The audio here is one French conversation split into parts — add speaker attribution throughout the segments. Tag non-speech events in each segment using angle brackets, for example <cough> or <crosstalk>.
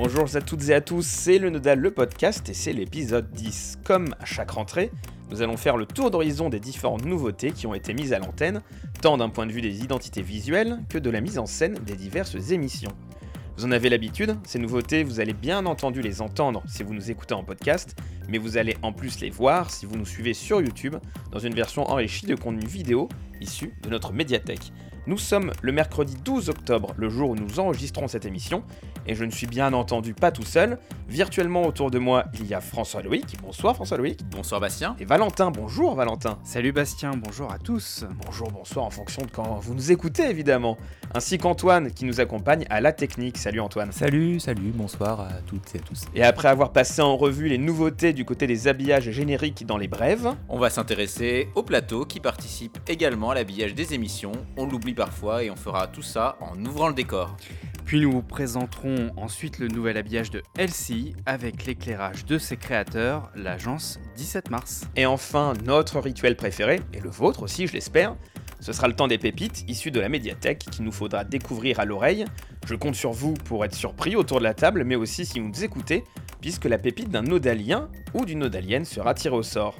Speaker 1: Bonjour à toutes et à tous, c'est le Nodal, le podcast, et c'est l'épisode 10. Comme à chaque rentrée, nous allons faire le tour d'horizon des différentes nouveautés qui ont été mises à l'antenne, tant d'un point de vue des identités visuelles que de la mise en scène des diverses émissions. Vous en avez l'habitude, ces nouveautés, vous allez bien entendu les entendre si vous nous écoutez en podcast, mais vous allez en plus les voir si vous nous suivez sur YouTube dans une version enrichie de contenu vidéo issu de notre médiathèque. Nous sommes le mercredi 12 octobre, le jour où nous enregistrons cette émission, et je ne suis bien entendu pas tout seul. Virtuellement autour de moi, il y a François Loïc. Bonsoir François Loïc.
Speaker 2: Bonsoir Bastien.
Speaker 1: Et Valentin. Bonjour Valentin.
Speaker 3: Salut Bastien, bonjour à tous.
Speaker 1: Bonjour, bonsoir en fonction de quand vous nous écoutez évidemment. Ainsi qu'Antoine qui nous accompagne à la technique. Salut Antoine.
Speaker 4: Salut, salut, bonsoir à toutes et à tous.
Speaker 1: Et après avoir passé en revue les nouveautés du côté des habillages génériques dans les brèves,
Speaker 2: On va s'intéresser au plateau qui participe également à l'habillage des émissions. On l'oublie parfois et on fera tout ça en ouvrant le décor.
Speaker 3: Puis nous vous présenterons ensuite le nouvel habillage de Elsie avec l'éclairage de ses créateurs, l'agence 17 mars.
Speaker 1: Et enfin, notre rituel préféré, et le vôtre aussi, je l'espère, ce sera le temps des pépites issues de la médiathèque qu'il nous faudra découvrir à l'oreille. Je compte sur vous pour être surpris autour de la table, mais aussi si vous nous écoutez, puisque la pépite d'un nodalien ou d'une nodalienne sera tirée au sort.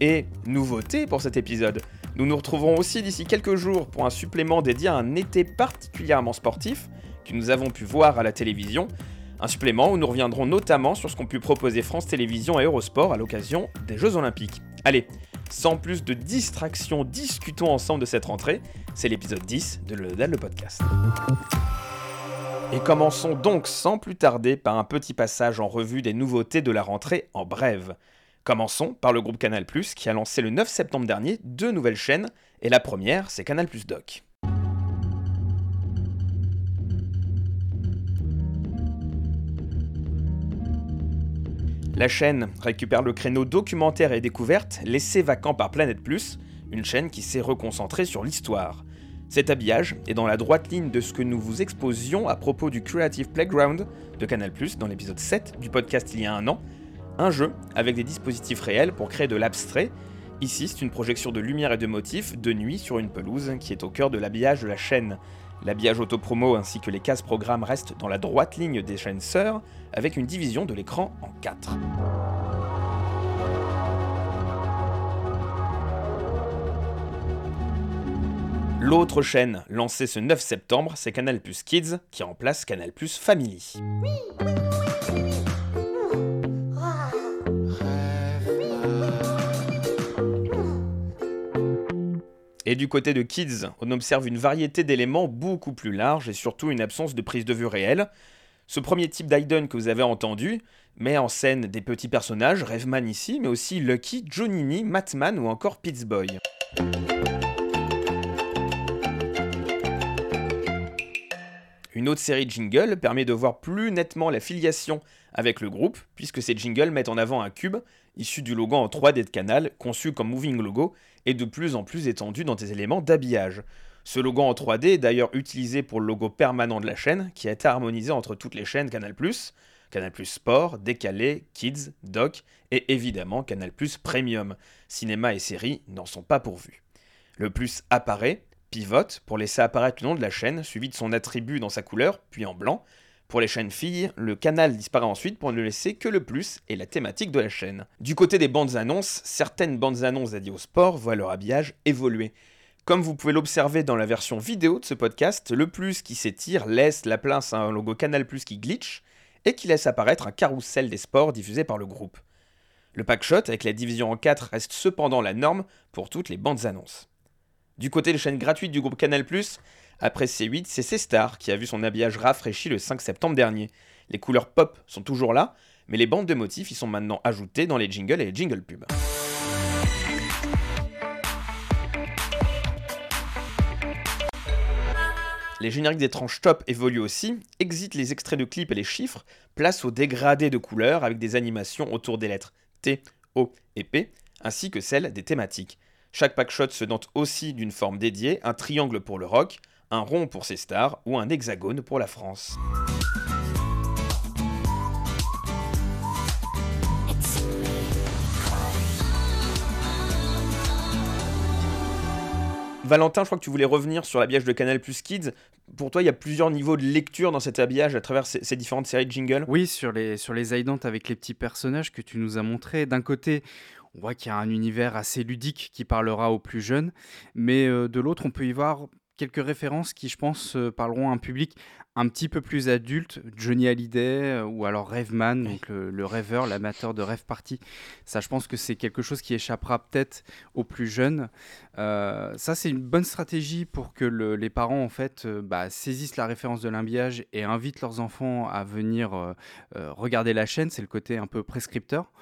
Speaker 1: Et nouveauté pour cet épisode, nous nous retrouverons aussi d'ici quelques jours pour un supplément dédié à un été particulièrement sportif que nous avons pu voir à la télévision. Un supplément où nous reviendrons notamment sur ce qu'ont pu proposer France Télévisions et Eurosport à l'occasion des Jeux Olympiques. Allez, sans plus de distractions, discutons ensemble de cette rentrée. C'est l'épisode 10 de Le le podcast. Et commençons donc sans plus tarder par un petit passage en revue des nouveautés de la rentrée en brève. Commençons par le groupe Canal+, qui a lancé le 9 septembre dernier deux nouvelles chaînes, et la première, c'est Canal+ Doc. La chaîne récupère le créneau documentaire et découverte laissé vacant par Planète Plus, une chaîne qui s'est reconcentrée sur l'histoire. Cet habillage est dans la droite ligne de ce que nous vous exposions à propos du Creative Playground de Canal+, dans l'épisode 7 du podcast il y a un an, un jeu avec des dispositifs réels pour créer de l'abstrait. Ici, c'est une projection de lumière et de motifs de nuit sur une pelouse qui est au cœur de l'habillage de la chaîne. L'habillage autopromo ainsi que les cases programmes restent dans la droite ligne des chaînes sœurs, avec une division de l'écran en 4. L'autre chaîne lancée ce 9 septembre, c'est Canal Plus Kids, qui remplace Canal Plus Family. Et du côté de Kids, on observe une variété d'éléments beaucoup plus larges et surtout une absence de prise de vue réelle. Ce premier type d'Aiden que vous avez entendu met en scène des petits personnages, Rêveman ici, mais aussi Lucky, Johnny, Matman ou encore Boy. Une autre série de jingles permet de voir plus nettement la filiation avec le groupe, puisque ces jingles mettent en avant un cube issu du logo en 3D de Canal, conçu comme moving logo, et de plus en plus étendu dans des éléments d'habillage. Ce logo en 3D est d'ailleurs utilisé pour le logo permanent de la chaîne, qui a été harmonisé entre toutes les chaînes Canal+, Canal+, Sport, Décalé, Kids, Doc, et évidemment Canal+, Premium. Cinéma et séries n'en sont pas pourvus. Le plus apparaît, pivote, pour laisser apparaître le nom de la chaîne, suivi de son attribut dans sa couleur, puis en blanc. Pour les chaînes filles, le canal disparaît ensuite pour ne laisser que le plus et la thématique de la chaîne. Du côté des bandes annonces, certaines bandes annonces dédiées au sport voient leur habillage évoluer. Comme vous pouvez l'observer dans la version vidéo de ce podcast, le plus qui s'étire laisse la place à un logo Canal Plus qui glitch et qui laisse apparaître un carrousel des sports diffusé par le groupe. Le packshot avec la division en 4 reste cependant la norme pour toutes les bandes annonces. Du côté des chaînes gratuites du groupe Canal+, après C8, c'est C-Star qui a vu son habillage rafraîchi le 5 septembre dernier. Les couleurs pop sont toujours là, mais les bandes de motifs y sont maintenant ajoutées dans les jingles et les jingle pubs. Les génériques des tranches top évoluent aussi, exit les extraits de clips et les chiffres, place au dégradé de couleurs avec des animations autour des lettres T, O et P, ainsi que celles des thématiques. Chaque packshot se dote aussi d'une forme dédiée, un triangle pour le rock, un rond pour ses stars ou un hexagone pour la France. Valentin, je crois que tu voulais revenir sur l'habillage de Canal Plus Kids. pour toi, il y a plusieurs niveaux de lecture dans cet habillage à travers ces, différentes séries de jingles?
Speaker 3: Oui, sur les, sur les avec les petits personnages que tu nous as montrés. D'un côté, on voit qu'il y a un univers assez ludique qui parlera aux plus jeunes, mais euh, de l'autre, on peut y voir quelques références qui, je pense, euh, parleront à un public un petit peu plus adulte, Johnny Hallyday euh, ou alors Rêveman, donc le, rêveur, l'amateur de rêve party. Ça, je pense que c'est quelque chose qui échappera peut-être aux plus jeunes. Euh, ça, c'est une bonne stratégie pour que les parents, en fait, bah, saisissent la référence de l'imbiage et invitent leurs enfants à venir regarder la chaîne. C'est le côté un peu prescripteur.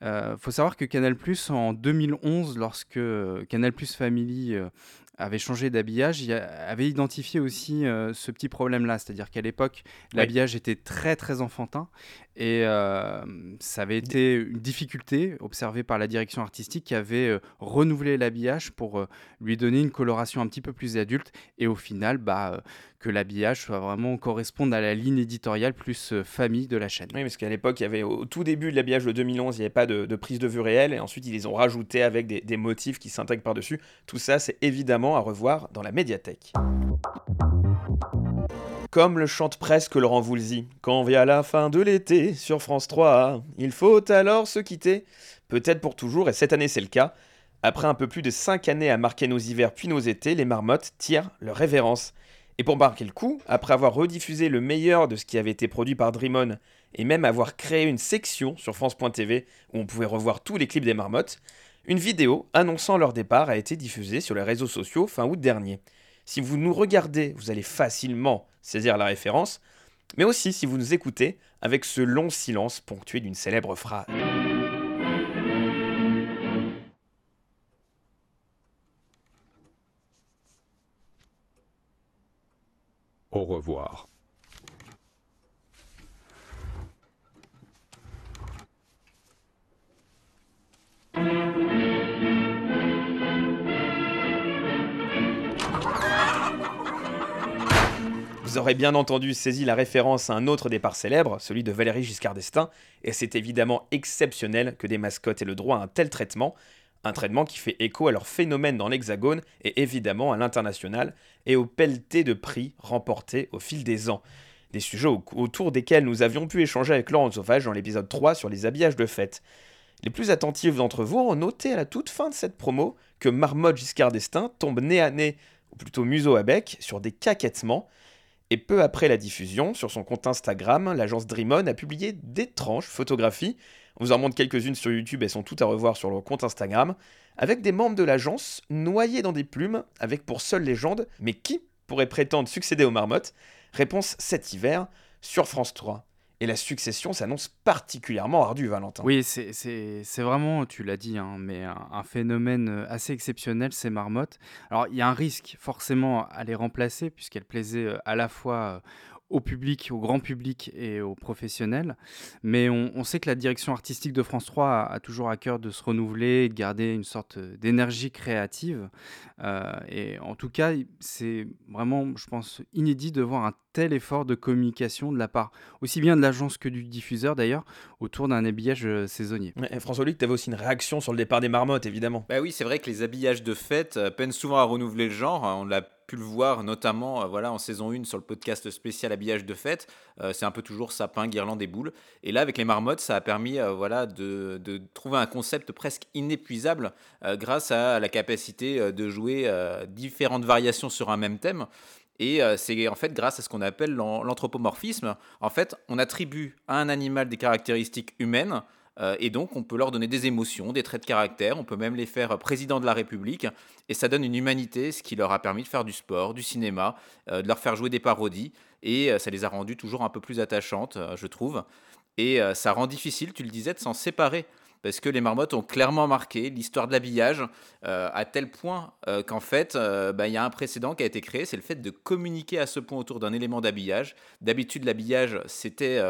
Speaker 3: Il faut savoir que Canal+, en 2011, lorsque Canal+ Family avait changé d'habillage, avait identifié aussi euh, ce petit problème-là, c'est-à-dire qu'à l'époque, l'habillage était très très enfantin et euh, ça avait été une difficulté observée par la direction artistique qui avait euh, renouvelé l'habillage pour lui donner une coloration un petit peu plus adulte et au final, bah, que l'habillage soit vraiment corresponde à la ligne éditoriale plus famille de la chaîne.
Speaker 1: Oui, parce qu'à l'époque, il y avait au tout début de l'habillage de 2011, il n'y avait pas de, prise de vue réelle et ensuite ils les ont rajoutés avec des, des motifs qui s'intègrent par-dessus. Tout ça, c'est évidemment à revoir dans la médiathèque. Comme le chante presque Laurent Voulzy, quand vient la fin de l'été sur France 3, il faut alors se quitter, peut-être pour toujours, et cette année c'est le cas. Après un peu plus de 5 années à marquer nos hivers puis nos étés, les marmottes tirent leur révérence. Et pour marquer le coup, après avoir rediffusé le meilleur de ce qui avait été produit par Dreamon, et même avoir créé une section sur France.tv où on pouvait revoir tous les clips des marmottes, une vidéo annonçant leur départ a été diffusée sur les réseaux sociaux fin août dernier. Si vous nous regardez, vous allez facilement saisir la référence, mais aussi si vous nous écoutez avec ce long silence ponctué d'une célèbre phrase.
Speaker 5: Au revoir.
Speaker 1: Vous aurez bien entendu saisi la référence à un autre départ célèbre, celui de Valérie Giscard d'Estaing, et c'est évidemment exceptionnel que des mascottes aient le droit à un tel traitement, un traitement qui fait écho à leur phénomène dans l'Hexagone et évidemment à l'international, et aux pelletés de prix remportés au fil des ans. Des sujets autour desquels nous avions pu échanger avec Laurent Sauvage dans l'épisode 3 sur les habillages de fête. Les plus attentifs d'entre vous ont noté à la toute fin de cette promo que Marmotte Giscard d'Estaing tombe nez à nez, ou plutôt museau à bec, sur des caquettements, et peu après la diffusion, sur son compte Instagram, l'agence Dreamon a publié d'étranges photographies. On vous en montre quelques-unes sur YouTube, elles sont toutes à revoir sur leur compte Instagram, avec des membres de l'agence noyés dans des plumes, avec pour seule légende Mais qui pourrait prétendre succéder aux marmottes? Réponse cet hiver sur France 3. Et la succession s'annonce particulièrement ardue, Valentin.
Speaker 3: Oui, c'est vraiment, tu l'as dit, hein, mais un, phénomène euh, assez exceptionnel, ces marmottes. Alors, il y a un risque forcément à les remplacer, puisqu'elles plaisaient euh, à la fois euh, au public, au grand public et aux professionnels. Mais on, sait que la direction artistique de France 3 a, toujours à cœur de se renouveler et de garder une sorte d'énergie créative. Euh, et en tout cas, c'est vraiment, je pense, inédit de voir un tel effort de communication de la part aussi bien de l'agence que du diffuseur d'ailleurs autour d'un habillage euh, saisonnier.
Speaker 1: François Luc, tu avais aussi une réaction sur le départ des marmottes, évidemment.
Speaker 2: Bah oui, c'est vrai que les habillages de fête euh, peinent souvent à renouveler le genre. On l'a pu le voir notamment euh, voilà, en saison 1 sur le podcast spécial habillage de fête. Euh, c'est un peu toujours sapin, guirlande et boules. Et là, avec les marmottes, ça a permis euh, voilà, de, de, trouver un concept presque inépuisable grâce à la capacité de jouer différentes variations sur un même thème. Et c'est en fait grâce à ce qu'on appelle l'anthropomorphisme. En fait, on attribue à un animal des caractéristiques humaines euh, et donc, on peut leur donner des émotions, des traits de caractère, on peut même les faire président de la République, et ça donne une humanité, ce qui leur a permis de faire du sport, du cinéma, euh, de leur faire jouer des parodies, et euh, ça les a rendues toujours un peu plus attachantes, je trouve. Et ça rend difficile, tu le disais, de s'en séparer parce que les marmottes ont clairement marqué l'histoire de l'habillage à tel point qu'en fait, bah, il y a un précédent qui a été créé, c'est le fait de communiquer à ce point autour d'un élément d'habillage. D'habitude, l'habillage, c'était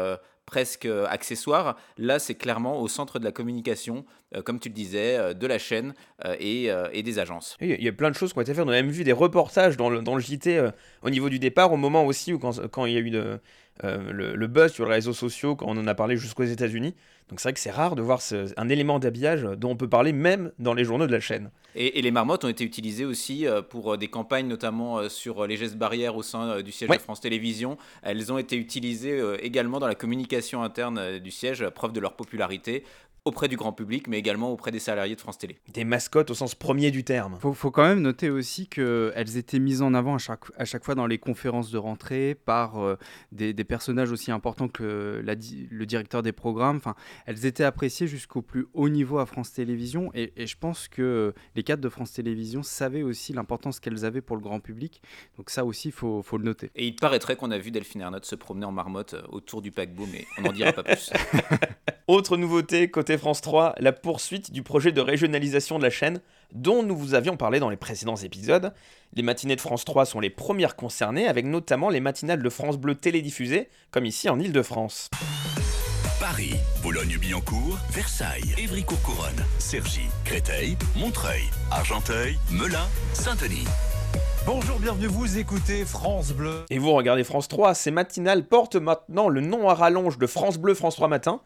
Speaker 2: presque euh, accessoire. Là, c'est clairement au centre de la communication, euh, comme tu le disais, euh, de la chaîne et, des agences.
Speaker 1: Il y a plein de choses qui ont été faites. On a même vu des reportages dans le, dans le JT au niveau du départ, au moment aussi où quand, quand il y a eu de, euh, le, le buzz sur les réseaux sociaux quand on en a parlé jusqu'aux États-Unis. Donc c'est vrai que c'est rare de voir ce- un élément d'habillage dont on peut parler même dans les journaux de la chaîne.
Speaker 2: Et, et les marmottes ont été utilisées aussi euh, pour euh, des campagnes, notamment sur les gestes barrières au sein du siège
Speaker 1: Ouais.
Speaker 2: de France Télévisions. Elles ont été utilisées également dans la communication interne du siège, preuve de leur popularité auprès du grand public, mais également auprès des salariés de France Télé.
Speaker 1: Des mascottes au sens premier du terme.
Speaker 3: Faut, faut quand même noter aussi qu'elles étaient mises en avant à chaque, à chaque fois dans les conférences de rentrée par euh, des, des personnages aussi importants que la le directeur des programmes. Enfin, elles étaient appréciées jusqu'au plus haut niveau à France Télévisions et, et je pense que les cadres de France Télévisions savaient aussi l'importance qu'elles avaient pour le grand public. Donc ça aussi, il faut, faut le noter.
Speaker 2: Et il paraîtrait qu'on a vu Delphine Ernotte se promener en marmotte euh, autour du paquebot, mais on n'en dira pas plus. <laughs> <laughs>
Speaker 1: Autre nouveauté côté France 3, la poursuite du projet de régionalisation de la chaîne dont nous vous avions parlé dans les précédents épisodes. Les matinées de France 3 sont les premières concernées avec notamment les matinales de France Bleu télédiffusées comme ici en Ile-de-France.
Speaker 6: Paris, Boulogne-Billancourt, Versailles, Évry-Courcouronnes, Cergy, Créteil, Montreuil, Argenteuil, Melun, Saint-Denis.
Speaker 7: Bonjour, bienvenue, vous écoutez France Bleu.
Speaker 1: Et vous regardez France 3, ces matinales portent maintenant le nom à rallonge de France Bleu France 3 Matin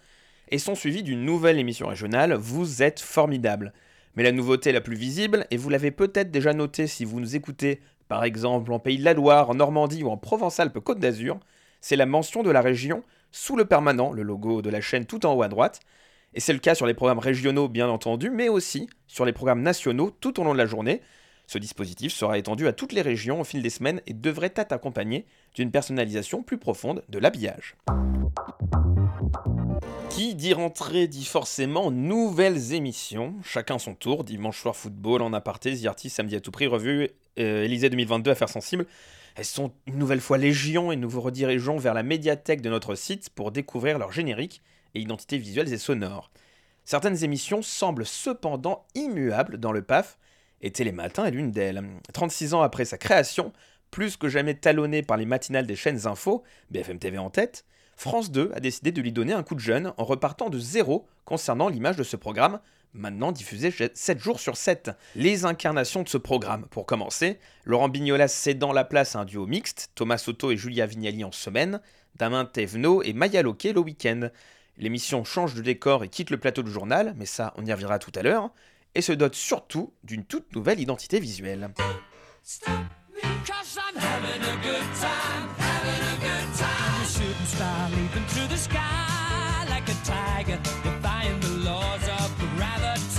Speaker 1: et sont suivies d'une nouvelle émission régionale, Vous êtes formidable. Mais la nouveauté la plus visible, et vous l'avez peut-être déjà noté si vous nous écoutez par exemple en Pays de la Loire, en Normandie ou en Provence-Alpes-Côte d'Azur, c'est la mention de la région sous le permanent, le logo de la chaîne tout en haut à droite. Et c'est le cas sur les programmes régionaux bien entendu, mais aussi sur les programmes nationaux tout au long de la journée. Ce dispositif sera étendu à toutes les régions au fil des semaines et devrait être accompagné d'une personnalisation plus profonde de l'habillage. Qui dit rentrée dit forcément nouvelles émissions, chacun son tour, dimanche soir football en aparté, Artist samedi à tout prix, revue euh, Élysée 2022 affaires sensibles. Elles sont une nouvelle fois légion et nous vous redirigeons vers la médiathèque de notre site pour découvrir leurs génériques et identités visuelles et sonores. Certaines émissions semblent cependant immuables dans le PAF, et Télématin est l'une d'elles. 36 ans après sa création, plus que jamais talonné par les matinales des chaînes info, BFM TV en tête, France 2 a décidé de lui donner un coup de jeune en repartant de zéro concernant l'image de ce programme, maintenant diffusé 7 jours sur 7. Les incarnations de ce programme, pour commencer, Laurent Bignolas cédant la place à un duo mixte, Thomas Soto et Julia Vignali en semaine, Damien Thévenot et Maya Loquet le week-end. L'émission change de décor et quitte le plateau du journal, mais ça on y reviendra tout à l'heure, et se dote surtout d'une toute nouvelle identité visuelle.
Speaker 8: Cause I'm having a good time, having a good time. I'm A shooting star leaping through the sky like a tiger, defying the laws of gravity.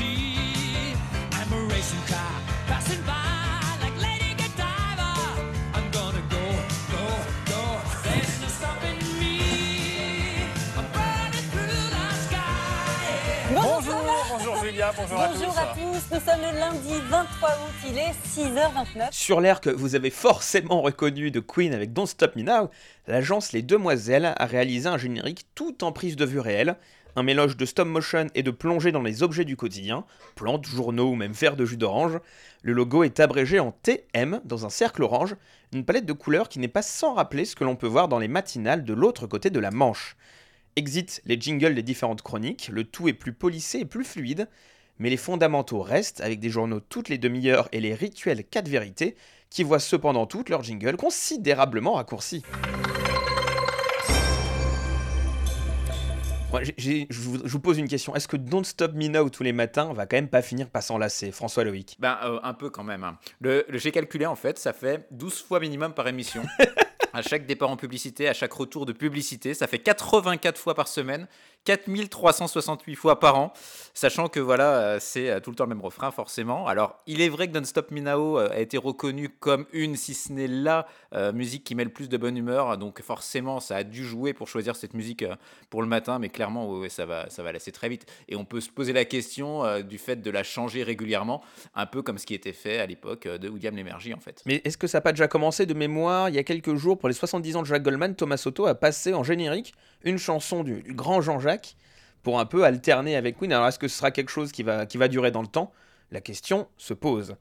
Speaker 7: Bonjour, bonjour Julia, bonjour,
Speaker 9: Bonjour à tous, nous sommes le lundi 23 août, il est 6h29.
Speaker 1: Sur l'air que vous avez forcément reconnu de Queen avec Don't Stop Me Now, l'agence Les Demoiselles a réalisé un générique tout en prise de vue réelle, un mélange de stop motion et de plongée dans les objets du quotidien, plantes, journaux ou même verres de jus d'orange. Le logo est abrégé en TM dans un cercle orange, une palette de couleurs qui n'est pas sans rappeler ce que l'on peut voir dans les matinales de l'autre côté de la Manche. Exit les jingles des différentes chroniques, le tout est plus polissé et plus fluide, mais les fondamentaux restent avec des journaux toutes les demi-heures et les rituels 4 vérités qui voient cependant toutes leurs jingles considérablement raccourcis. Je, vous, je vous pose une question. Est-ce que Don't Stop Me Now tous les matins va quand même pas finir par s'enlacer François Loïc?
Speaker 2: Ben, euh, un peu quand même. hein. Le, le- J'ai calculé en fait, ça fait 12 fois minimum par émission. <laughs> à chaque départ en publicité, à chaque retour de publicité, ça fait 84 fois par semaine, 4368 fois par an, sachant que voilà, euh, c'est euh, tout le temps le même refrain forcément. Alors, il est vrai que Don't Stop Now euh, a été reconnu comme une, si ce n'est la musique qui met le plus de bonne humeur, donc forcément, ça a dû jouer pour choisir cette musique pour le matin, mais clairement, ça va, ça va lasser très vite. Et on peut se poser la question du fait de la changer régulièrement, un peu comme ce qui était fait à l'époque de William Lémergie en fait.
Speaker 1: Mais est-ce que ça n'a pas déjà commencé de mémoire Il y a quelques jours, pour les 70 ans de Jacques Goldman, Thomas Soto a passé en générique une chanson du, du grand Jean-Jacques pour un peu alterner avec Queen. Alors est-ce que ce sera quelque chose qui va, qui va durer dans le temps? La question se pose.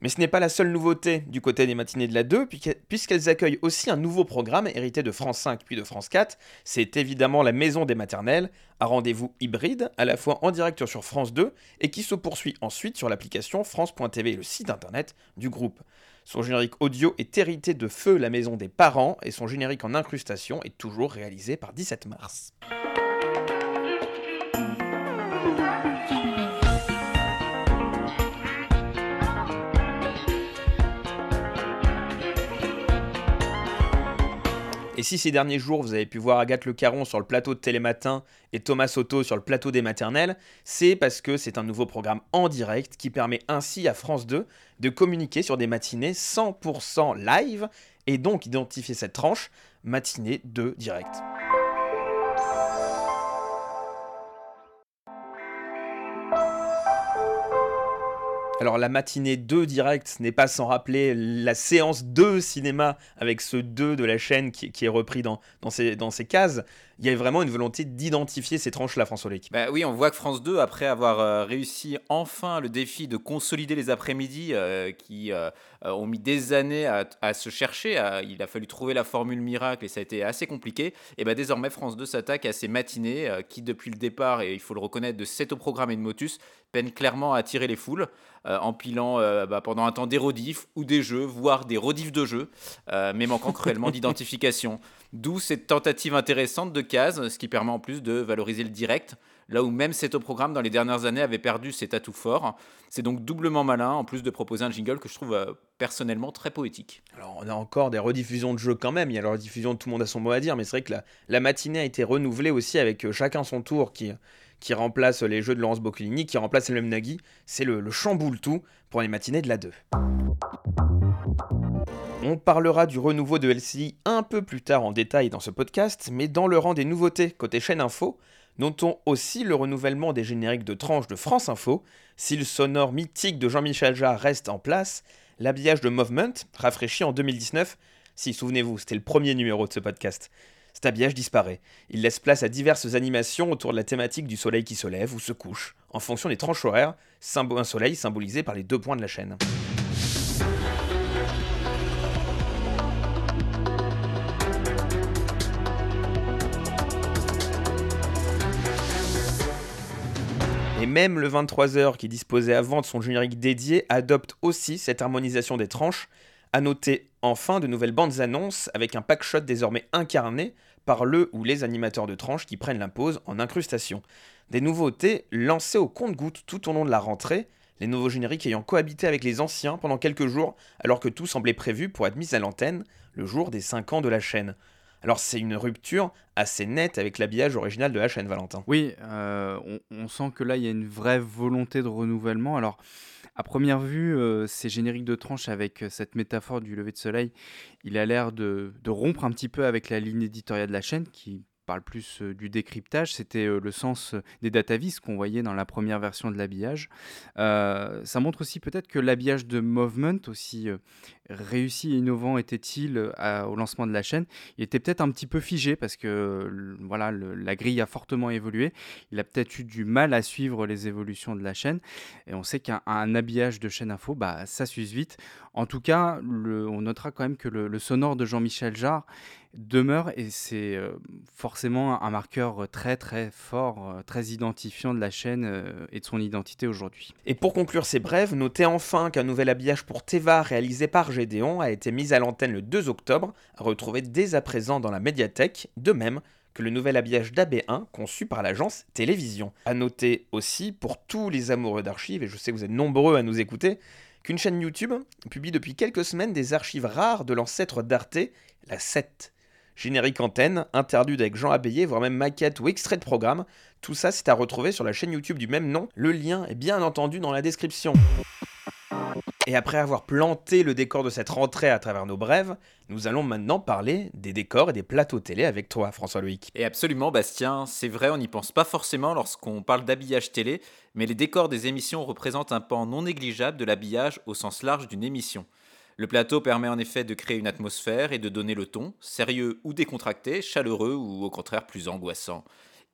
Speaker 1: Mais ce n'est pas la seule nouveauté du côté des matinées de la 2, puisque- puisqu'elles accueillent aussi un nouveau programme hérité de France 5 puis de France 4. C'est évidemment la Maison des Maternelles, un rendez-vous hybride, à la fois en direct sur France 2 et qui se poursuit ensuite sur l'application France.tv, le site internet du groupe. Son générique audio est hérité de Feu la maison des parents et son générique en incrustation est toujours réalisé par 17 mars. Et si ces derniers jours vous avez pu voir Agathe Le Caron sur le plateau de Télématin et Thomas Soto sur le plateau des maternelles, c'est parce que c'est un nouveau programme en direct qui permet ainsi à France 2 de communiquer sur des matinées 100% live et donc identifier cette tranche matinée de direct. Alors la matinée 2 direct n'est pas sans rappeler la séance 2 cinéma avec ce 2 de la chaîne qui, est repris dans ces cases. Il y a vraiment une volonté d'identifier ces tranches-là, François Lec.
Speaker 2: Bah oui, on voit que France 2, après avoir euh, réussi enfin le défi de consolider les après-midi euh, qui euh, ont mis des années à, à se chercher, à- il a fallu trouver la formule miracle et ça a été assez compliqué, et bah désormais France 2 s'attaque à ces matinées euh, qui, depuis le départ, et il faut le reconnaître, de 7 au programme et de Motus, peinent clairement à attirer les foules, euh, empilant euh, bah, pendant un temps des rediffs ou des jeux, voire des rediffs de jeux, euh, mais manquant cruellement <laughs> d'identification. D'où cette tentative intéressante de ce qui permet en plus de valoriser le direct, là où même cet au programme dans les dernières années avait perdu ses atouts forts. C'est donc doublement malin, en plus de proposer un jingle que je trouve euh, personnellement très poétique.
Speaker 1: Alors on a encore des rediffusions de jeux quand même, il y a la rediffusion de Tout le monde a son mot à dire, mais c'est vrai que la, matinée a été renouvelée aussi avec euh, chacun son tour qui, remplace les jeux de Laurence Boccolini, qui remplace le Nagui. C'est le, le chamboule tout pour les matinées de la 2. On parlera du renouveau de LCI un peu plus tard en détail dans ce podcast, mais dans le rang des nouveautés côté chaîne info, notons aussi le renouvellement des génériques de tranches de France Info. Si le sonore mythique de Jean-Michel Jarre reste en place, l'habillage de Movement, rafraîchi en 2019, si souvenez-vous, c'était le premier numéro de ce podcast, cet habillage disparaît. Il laisse place à diverses animations autour de la thématique du soleil qui se lève ou se couche, en fonction des tranches horaires, un soleil symbolisé par les deux points de la chaîne. Même le 23h qui disposait avant de son générique dédié adopte aussi cette harmonisation des tranches. À noter enfin de nouvelles bandes annonces avec un pack shot désormais incarné par le ou les animateurs de tranches qui prennent la pause en incrustation. Des nouveautés lancées au compte-gouttes tout au long de la rentrée, les nouveaux génériques ayant cohabité avec les anciens pendant quelques jours alors que tout semblait prévu pour être mis à l'antenne le jour des 5 ans de la chaîne. Alors c'est une rupture assez nette avec l'habillage original de la chaîne, Valentin.
Speaker 3: Oui, euh, on, sent que là, il y a une vraie volonté de renouvellement. Alors, à première vue, euh, ces génériques de tranche avec euh, cette métaphore du lever de soleil, il a l'air de rompre un petit peu avec la ligne éditoriale de la chaîne qui parle plus euh, du décryptage. C'était euh, le sens euh, des datavis qu'on voyait dans la première version de l'habillage. Ça montre aussi peut-être que l'habillage de Movement, aussi réussi et innovant était-il au lancement de la chaîne, il était peut-être un petit peu figé parce que voilà, la grille a fortement évolué. Il a peut-être eu du mal à suivre les évolutions de la chaîne. Et on sait qu'un un habillage de chaîne info, bah, ça s'use vite. En tout cas, on notera quand même que le sonore de Jean-Michel Jarre demeure et c'est euh, forcément un marqueur très très fort, euh, très identifiant de la chaîne euh, et de son identité aujourd'hui.
Speaker 1: Et pour conclure ces brèves, notez enfin qu'un nouvel habillage pour Teva réalisé par Gédéon a été mis à l'antenne le 2 octobre, à retrouver dès à présent dans la médiathèque, de même que le nouvel habillage d'AB1 conçu par l'agence Télévision. À noter aussi, pour tous les amoureux d'archives, et je sais que vous êtes nombreux à nous écouter, qu'une chaîne YouTube publie depuis quelques semaines des archives rares de l'ancêtre d'Arte, la 7. Générique antenne, interlude avec Jean Abéillé, voire même maquette ou extrait de programme, tout ça c'est à retrouver sur la chaîne YouTube du même nom, le lien est bien entendu dans la description. Et après avoir planté le décor de cette rentrée à travers nos brèves, nous allons maintenant parler des décors et des plateaux télé avec toi, François Loïc.
Speaker 2: Et absolument, Bastien, c'est vrai, on n'y pense pas forcément lorsqu'on parle d'habillage télé, mais les décors des émissions représentent un pan non négligeable de l'habillage au sens large d'une émission. Le plateau permet en effet de créer une atmosphère et de donner le ton, sérieux ou décontracté, chaleureux ou au contraire plus angoissant.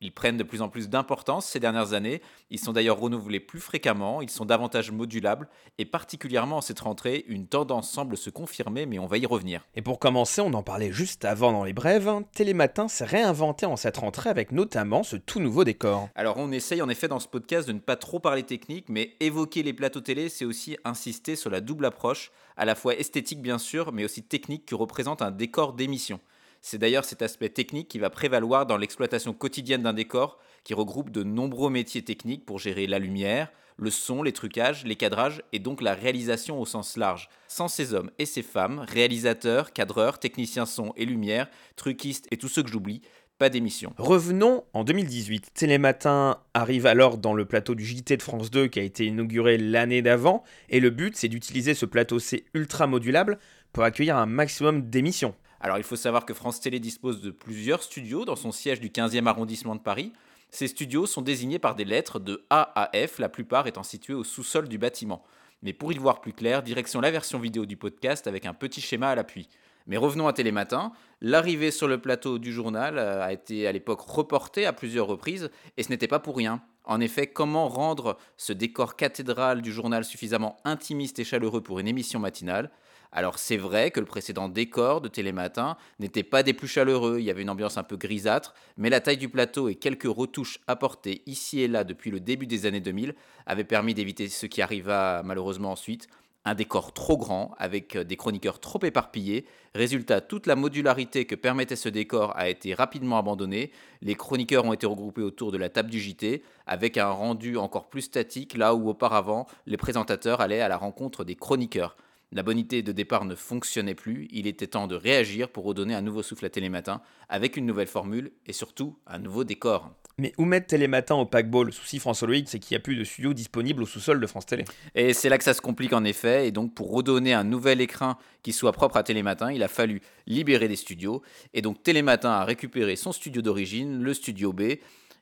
Speaker 2: Ils prennent de plus en plus d'importance ces dernières années, ils sont d'ailleurs renouvelés plus fréquemment, ils sont davantage modulables, et particulièrement en cette rentrée, une tendance semble se confirmer, mais on va y revenir.
Speaker 1: Et pour commencer, on en parlait juste avant dans les brèves, Télématin s'est réinventé en cette rentrée avec notamment ce tout nouveau décor.
Speaker 2: Alors on essaye en effet dans ce podcast de ne pas trop parler technique, mais évoquer les plateaux télé, c'est aussi insister sur la double approche, à la fois esthétique bien sûr, mais aussi technique que représente un décor d'émission. C'est d'ailleurs cet aspect technique qui va prévaloir dans l'exploitation quotidienne d'un décor qui regroupe de nombreux métiers techniques pour gérer la lumière, le son, les trucages, les cadrages et donc la réalisation au sens large. Sans ces hommes et ces femmes, réalisateurs, cadreurs, techniciens son et lumière, truquistes et tous ceux que j'oublie, pas d'émission.
Speaker 1: Revenons en 2018. Télématin arrive alors dans le plateau du JT de France 2 qui a été inauguré l'année d'avant et le but c'est d'utiliser ce plateau C ultra modulable pour accueillir un maximum d'émissions.
Speaker 2: Alors il faut savoir que France Télé dispose de plusieurs studios dans son siège du 15e arrondissement de Paris. Ces studios sont désignés par des lettres de A à F, la plupart étant situés au sous-sol du bâtiment. Mais pour y voir plus clair, direction la version vidéo du podcast avec un petit schéma à l'appui. Mais revenons à Télématin. L'arrivée sur le plateau du journal euh, a été à l'époque reportée à plusieurs reprises et ce n'était pas pour rien. En effet, comment rendre ce décor cathédral du journal suffisamment intimiste et chaleureux pour une émission matinale? Alors c'est vrai que le précédent décor de Télématin n'était pas des plus chaleureux, il y avait une ambiance un peu grisâtre, mais la taille du plateau et quelques retouches apportées ici et là depuis le début des années 2000 avaient permis d'éviter ce qui arriva malheureusement ensuite, un décor trop grand, avec des chroniqueurs trop éparpillés. Résultat, toute la modularité que permettait ce décor a été rapidement abandonnée. Les chroniqueurs ont été regroupés autour de la table du JT, avec un rendu encore plus statique, là où auparavant, les présentateurs allaient à la rencontre des chroniqueurs. La bonne idée de départ ne fonctionnait plus, il était temps de réagir pour redonner un nouveau souffle à Télématin, avec une nouvelle formule et surtout un nouveau décor.
Speaker 1: Mais où mettre Télématin au paquebot? Le souci François Loïc, c'est qu'il n'y a plus de studio disponible au sous-sol de France Télé.
Speaker 2: Et c'est là que ça se complique en effet, et donc pour redonner un nouvel écran qui soit propre à Télématin, il a fallu libérer des studios, et donc Télématin a récupéré son studio d'origine, le studio B,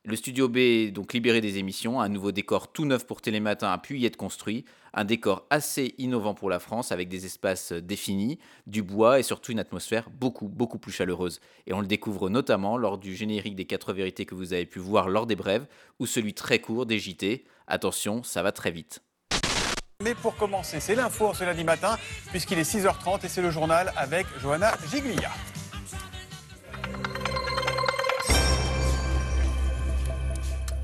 Speaker 2: le studio B donc libéré des émissions, un nouveau décor tout neuf pour Télématin a pu y être construit, un décor assez innovant pour la France avec des espaces définis, du bois et surtout une atmosphère beaucoup beaucoup plus chaleureuse. Et on le découvre notamment lors du générique des 4 vérités que vous avez pu voir lors des brèves ou celui très court des JT. Attention, ça va très vite.
Speaker 7: Mais pour commencer, c'est l'info ce lundi matin, puisqu'il est 6h30 et c'est le journal avec Johanna Giglia.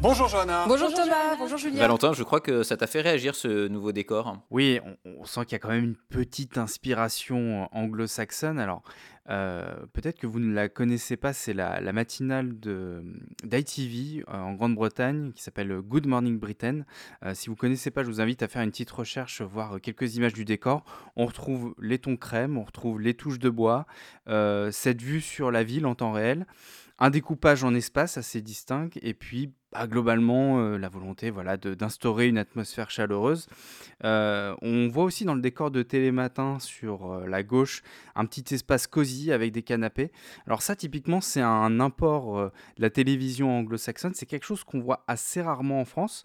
Speaker 7: Bonjour Johanna.
Speaker 10: Bonjour, Thomas, bonjour Julien.
Speaker 2: Valentin, je crois que ça t'a fait réagir ce nouveau décor.
Speaker 3: Oui, on, on sent qu'il y a quand même une petite inspiration anglo-saxonne. Alors, euh, peut-être que vous ne la connaissez pas, c'est la, la matinale de d'ITV euh, en Grande-Bretagne qui s'appelle Good Morning Britain. Euh, si vous ne connaissez pas, je vous invite à faire une petite recherche, voir quelques images du décor. On retrouve les tons crème, on retrouve les touches de bois, euh, cette vue sur la ville en temps réel un découpage en espace assez distinct et puis bah, globalement euh, la volonté voilà, d'instaurer une atmosphère chaleureuse. Euh, on voit aussi dans le décor de Télématin sur euh, la gauche un petit espace cosy avec des canapés. Alors ça typiquement c'est un import de la télévision anglo-saxonne, c'est quelque chose qu'on voit assez rarement en France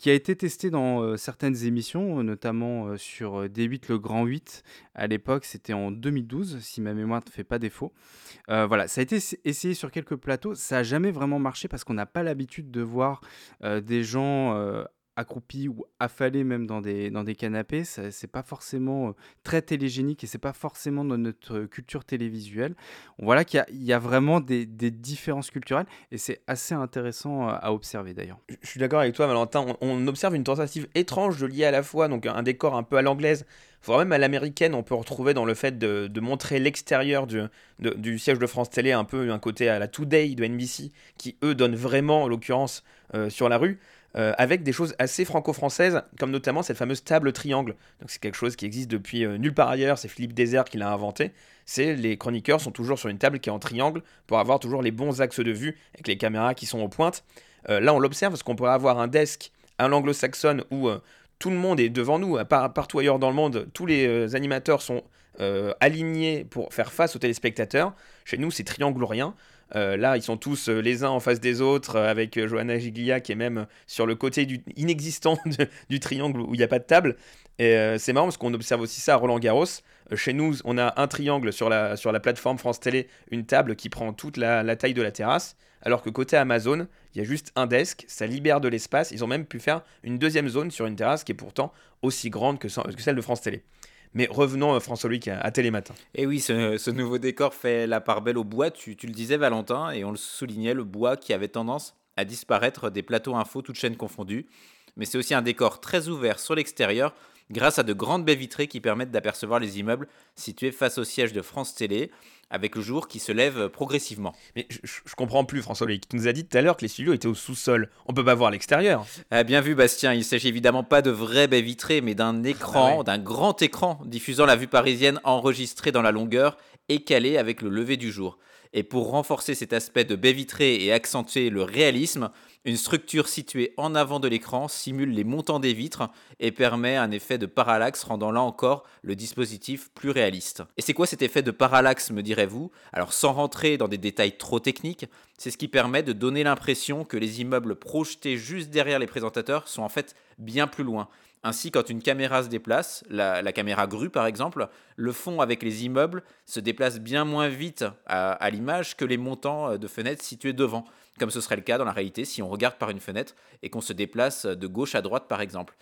Speaker 3: qui a été testé dans euh, certaines émissions, euh, notamment euh, sur euh, D8 le Grand 8. À l'époque, c'était en 2012, si ma mémoire ne fait pas défaut. Voilà, ça a été ess- essayé sur quelques plateaux. Ça n'a jamais vraiment marché parce qu'on n'a pas l'habitude de voir des gens accroupis ou affalés même dans des, dans des canapés. C'est pas forcément euh, très télégénique et c'est pas forcément dans notre euh, culture télévisuelle. On voit là qu'il y a- vraiment des, différences culturelles et c'est assez intéressant euh, à observer d'ailleurs.
Speaker 1: Je suis d'accord avec toi, Valentin. On, observe une tentative étrange de lier à la fois donc un décor un peu à l'anglaise, voire même à l'américaine. On peut retrouver dans le fait de, montrer l'extérieur du, siège de France Télé un peu un côté à la Today de NBC, qui eux donnent vraiment, en l'occurrence, sur la rue. Euh, avec des choses assez franco-françaises, comme notamment cette fameuse table triangle. Donc c'est quelque chose qui existe depuis euh, nulle part ailleurs, c'est Philippe Désert qui l'a inventé. C'est les chroniqueurs sont toujours sur une table qui est en triangle pour avoir toujours les bons axes de vue avec les caméras qui sont aux pointes. Euh, là, on l'observe parce qu'on pourrait avoir un desk à l'anglo-saxonne où euh, tout le monde est devant nous, partout ailleurs dans le monde, tous les animateurs sont alignés pour faire face aux téléspectateurs. Chez nous, c'est triangulorien. Euh, là, ils sont tous euh, les uns en face des autres, euh, avec Johanna Giglia qui est même sur le côté inexistant <laughs> du triangle où il n'y a pas de table. Et c'est marrant parce qu'on observe aussi ça à Roland Garros. Chez nous, on a un triangle sur la, plateforme France Télé, une table qui prend toute la, taille de la terrasse. Alors que côté Amazon, il y a juste un desk, ça libère de l'espace. Ils ont même pu faire une deuxième zone sur une terrasse qui est pourtant aussi grande que celle de France Télé. Mais revenons, euh, François Louis, à, Télématin.
Speaker 2: Et oui, ce, nouveau décor fait la part belle au bois, tu, tu le disais Valentin, et on le soulignait, le bois qui avait tendance à disparaître des plateaux info, toutes chaînes confondues. Mais c'est aussi un décor très ouvert sur l'extérieur, grâce à de grandes baies vitrées qui permettent d'apercevoir les immeubles situés face au siège de France Télé, avec le jour qui se lève progressivement.
Speaker 1: Mais je, je- comprends plus, François Louis. Tu nous as dit tout à l'heure que les studios étaient au sous-sol. On peut pas voir l'extérieur.
Speaker 2: Ah, bien vu Bastien, il s'agit évidemment pas de vraies baies vitrées, mais d'un écran,
Speaker 1: ouais.
Speaker 2: d'un grand écran diffusant la vue parisienne enregistrée dans la longueur et calée avec le lever du jour. Et pour renforcer cet aspect de baie vitrée et accentuer le réalisme, une structure située en avant de l'écran simule les montants des vitres et permet un effet de parallaxe rendant là encore le dispositif plus réaliste. Et c'est quoi cet effet de parallaxe me direz-vous? Alors sans rentrer dans des détails trop techniques, c'est ce qui permet de donner l'impression que les immeubles projetés juste derrière les présentateurs sont en fait bien plus loin. Ainsi, quand une caméra se déplace, la, caméra grue par exemple, le fond avec les immeubles se déplace bien moins vite à, l'image que les montants de fenêtres situés devant, comme ce serait le cas dans la réalité si on regarde par une fenêtre et qu'on se déplace de gauche à droite par exemple.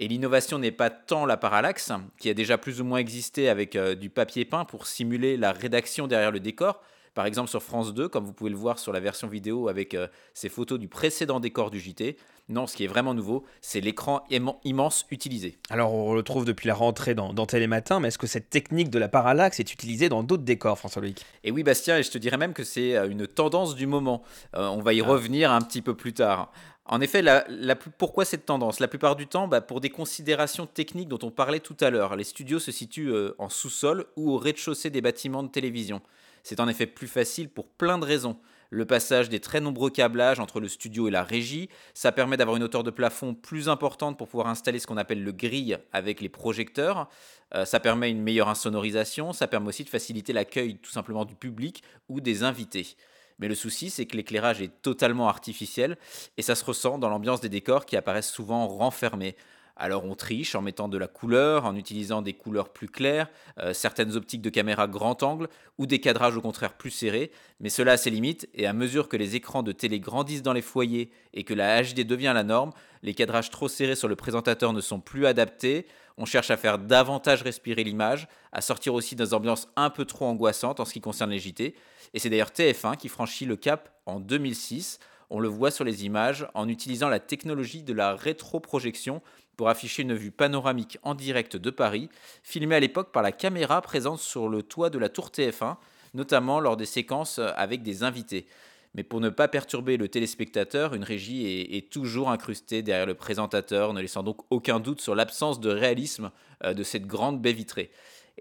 Speaker 2: Et l'innovation n'est pas tant la parallaxe, qui a déjà plus ou moins existé avec euh, du papier peint pour simuler la rédaction derrière le décor, par exemple sur France 2, comme vous pouvez le voir sur la version vidéo avec euh, ces photos du précédent décor du JT. Non, ce qui est vraiment nouveau, c'est l'écran immen- immense utilisé.
Speaker 1: Alors, on le trouve depuis la rentrée dans, dans Télématin, mais est-ce que cette technique de la parallaxe est utilisée dans d'autres décors, François Louis
Speaker 2: Et oui, Bastien, et je te dirais même que c'est euh, une tendance du moment. Euh, on va y revenir un petit peu plus tard. En effet, la- la plus- pourquoi cette tendance? La plupart du temps, bah, pour des considérations techniques dont on parlait tout à l'heure. Les studios se situent euh, en sous-sol ou au rez-de-chaussée des bâtiments de télévision. C'est en effet plus facile pour plein de raisons. Le passage des très nombreux câblages entre le studio et la régie, ça permet d'avoir une hauteur de plafond plus importante pour pouvoir installer ce qu'on appelle le grille avec les projecteurs. Euh, ça permet une meilleure insonorisation, ça permet aussi de faciliter l'accueil tout simplement du public ou des invités. Mais le souci, c'est que l'éclairage est totalement artificiel et ça se ressent dans l'ambiance des décors qui apparaissent souvent renfermés. Alors on triche en mettant de la couleur, en utilisant des couleurs plus claires, euh, certaines optiques de caméra grand angle ou des cadrages au contraire plus serrés, mais cela a ses limites et à mesure que les écrans de télé grandissent dans les foyers et que la HD devient la norme, les cadrages trop serrés sur le présentateur ne sont plus adaptés, on cherche à faire davantage respirer l'image, à sortir aussi des ambiances un peu trop angoissantes en ce qui concerne les JT, et c'est d'ailleurs TF1 qui franchit le cap en 2006, on le voit sur les images, en utilisant la technologie de la rétroprojection pour afficher une vue panoramique en direct de Paris, filmée à l'époque par la caméra présente sur le toit de la tour TF1, notamment lors des séquences avec des invités. Mais pour ne pas perturber le téléspectateur, une régie est, toujours incrustée derrière le présentateur, ne laissant donc aucun doute sur l'absence de réalisme euh, de cette grande baie vitrée.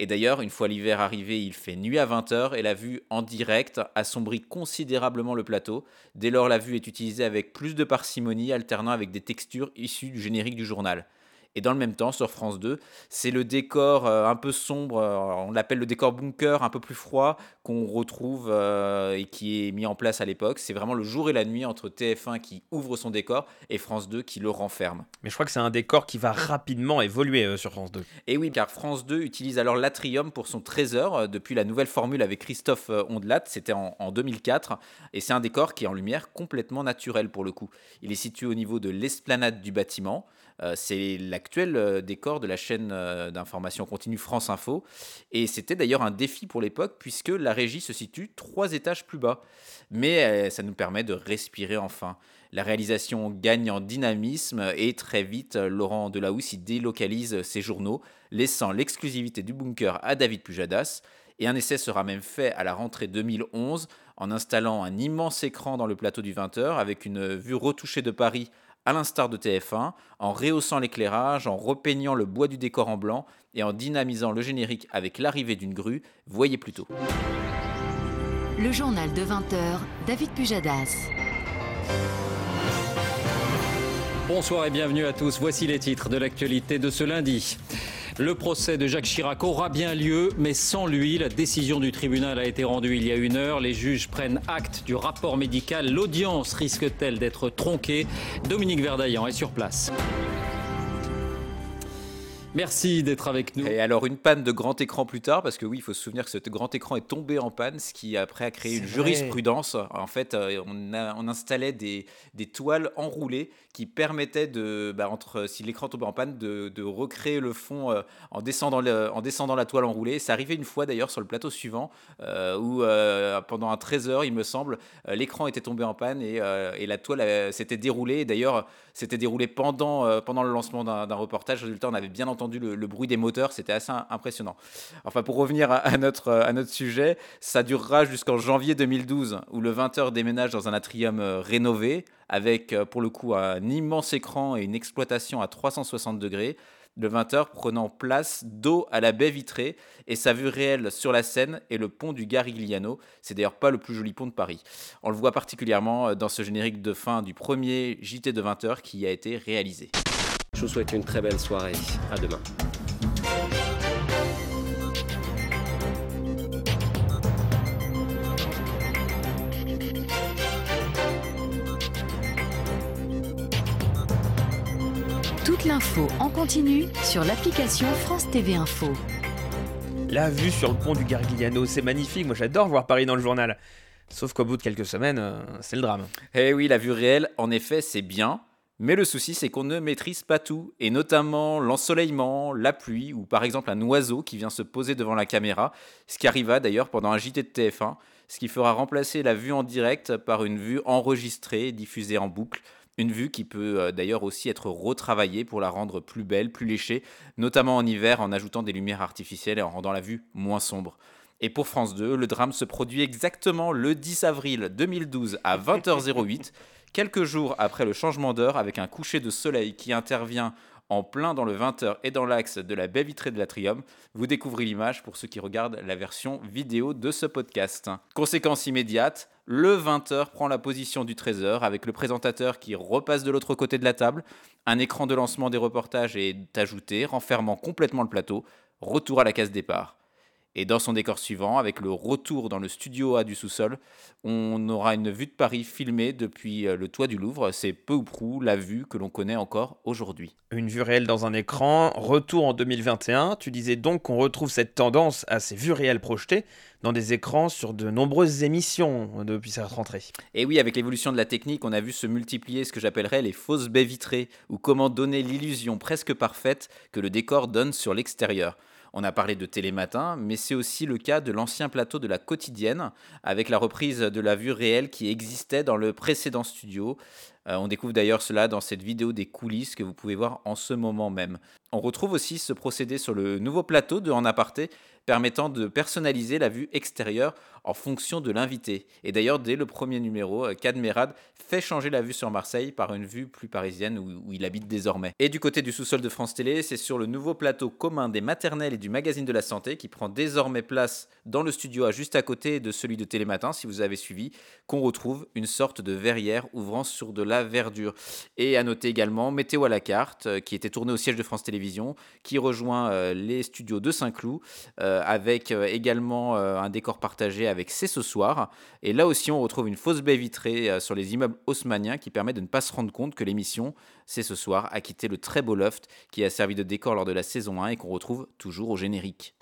Speaker 2: Et d'ailleurs, une fois l'hiver arrivé, il fait nuit à 20h et la vue en direct assombrit considérablement le plateau. Dès lors, la vue est utilisée avec plus de parcimonie, alternant avec des textures issues du générique du journal. Et dans le même temps, sur France 2, c'est le décor euh, un peu sombre, euh, on l'appelle le décor bunker, un peu plus froid, qu'on retrouve euh, et qui est mis en place à l'époque. C'est vraiment le jour et la nuit entre TF1 qui ouvre son décor et France 2 qui le renferme.
Speaker 1: Mais je crois que c'est un décor qui va rapidement évoluer sur France 2.
Speaker 2: Et oui, car France 2 utilise alors l'Atrium pour son trésor depuis la nouvelle formule avec Christophe Ondelat, c'était en, en 2004. Et c'est un décor qui est en lumière complètement naturel pour le coup. Il est situé au niveau de l'esplanade du bâtiment. Euh, c'est l'actuel euh, décor de la chaîne euh, d'information continue France Info. Et c'était d'ailleurs un défi pour l'époque puisque la régie se situe trois étages plus bas. Mais ça nous permet de respirer enfin. La réalisation gagne en dynamisme et très vite, Laurent Delahousse y délocalise ses journaux, laissant l'exclusivité du bunker à David Pujadas. Et un essai sera même fait à la rentrée 2011 en installant un immense écran dans le plateau du 20h avec une vue retouchée de Paris à l'instar de TF1, en rehaussant l'éclairage, en repeignant le bois du décor en blanc et en dynamisant le générique avec l'arrivée d'une grue. Voyez plutôt.
Speaker 10: Le journal de 20h, David Pujadas.
Speaker 11: Bonsoir et bienvenue à tous. Voici les titres de l'actualité de ce lundi. Le procès de Jacques Chirac aura bien lieu, mais sans lui. La décision du tribunal a été rendue il y a une heure. Les juges prennent acte du rapport médical. L'audience risque-t-elle d'être tronquée? Dominique Verdaillan est sur place. Merci d'être avec nous.
Speaker 2: Et alors une panne de grand écran plus tard, parce que oui, il faut se souvenir que ce grand écran est tombé en panne, ce qui après a créé une jurisprudence. En fait, euh, on, a- on installait des, des toiles enroulées qui permettaient de, bah, entre si l'écran tombait en panne, de, recréer le fond euh, en descendant la toile enroulée. Ça arrivait une fois d'ailleurs sur le plateau suivant, euh, où euh, pendant un 13 heures, il me semble, l'écran était tombé en panne et, la toile s'était déroulée. D'ailleurs, c'était déroulé pendant, pendant le lancement d'un reportage. Résultat, on avait bien entendu le, bruit des moteurs. C'était assez im- impressionnant. Enfin, pour revenir à, notre, à notre sujet, ça durera jusqu'en janvier 2012, où le 20h déménage dans un atrium rénové, avec euh, pour le coup un immense écran et une exploitation à 360 degrés. Le 20h prenant place dos à la baie vitrée et sa vue réelle sur la Seine et le pont du Garigliano. C'est d'ailleurs pas le plus joli pont de Paris. On le voit particulièrement euh, dans ce générique de fin du premier JT de 20h qui a été réalisé.
Speaker 12: Je vous souhaite une très belle soirée. À demain.
Speaker 10: Toute l'info en continu sur l'application France TV Info.
Speaker 1: La vue sur le pont du Gargliano, c'est magnifique. Moi, j'adore voir Paris dans le journal. Sauf qu'au bout de quelques semaines, euh, c'est le drame.
Speaker 2: Eh oui, la vue réelle, en effet, c'est bien. Mais le souci, c'est qu'on ne maîtrise pas tout, et notamment l'ensoleillement, la pluie, ou par exemple un oiseau qui vient se poser devant la caméra, ce qui arriva d'ailleurs pendant un JT de TF1, ce qui fera remplacer la vue en direct par une vue enregistrée, diffusée en boucle, une vue qui peut euh, d'ailleurs aussi être retravaillée pour la rendre plus belle, plus léchée, notamment en hiver en ajoutant des lumières artificielles et en rendant la vue moins sombre. Et pour France 2, le drame se produit exactement le 10 avril 2012 à 20h08, <laughs> quelques jours après le changement d'heure avec un coucher de soleil qui intervient en plein dans le 20h et dans l'axe de la baie vitrée de l'Atrium. Vous découvrez l'image pour ceux qui regardent la version vidéo de ce podcast. Conséquence immédiate, le 20h prend la position du 13h avec le présentateur qui repasse de l'autre côté de la table. Un écran de lancement des reportages est ajouté, renfermant complètement le plateau. Retour à la case départ. Et dans son décor suivant, avec le retour dans le studio A du sous-sol, on aura une vue de Paris filmée depuis euh, le toit du Louvre. C'est peu ou prou la vue que l'on connaît encore aujourd'hui.
Speaker 1: Une vue réelle dans un écran, retour en 2021. Tu disais donc qu'on retrouve cette tendance à ces vues réelles projetées dans des écrans sur de nombreuses émissions depuis cette rentrée.
Speaker 2: Et oui, avec l'évolution de la technique, on a vu se multiplier ce que j'appellerais les fausses baies vitrées, ou comment donner l'illusion presque parfaite que le décor donne sur l'extérieur. On a parlé de Télématin, mais c'est aussi le cas de l'ancien plateau de la quotidienne, avec la reprise de la vue réelle qui existait dans le précédent studio. Euh, on découvre d'ailleurs cela dans cette vidéo des coulisses que vous pouvez voir en ce moment même. On retrouve aussi ce procédé sur le nouveau plateau de En Aparté, permettant de personnaliser la vue extérieure en fonction de l'invité. Et d'ailleurs, dès le premier numéro, euh, Kad Merad fait changer la vue sur Marseille par une vue plus parisienne où, il habite désormais. Et du côté du sous-sol de France Télé, c'est sur le nouveau plateau commun des maternelles et du magazine de la santé qui prend désormais place dans le studio à juste à côté de celui de Télématin, si vous avez suivi, qu'on retrouve une sorte de verrière ouvrant sur de la verdure. Et à noter également Météo à la carte, euh, qui était tourné au siège de France Télévisions, qui rejoint euh, les studios de Saint-Cloud, euh, avec euh, également euh, un décor partagé avec C'est ce soir. Et là aussi, on retrouve une fausse baie vitrée euh, sur les immeubles haussmanniens qui permet de ne pas se rendre compte que l'émission C'est ce soir a quitté le très beau loft qui a servi de décor lors de la saison 1 et qu'on retrouve toujours au générique.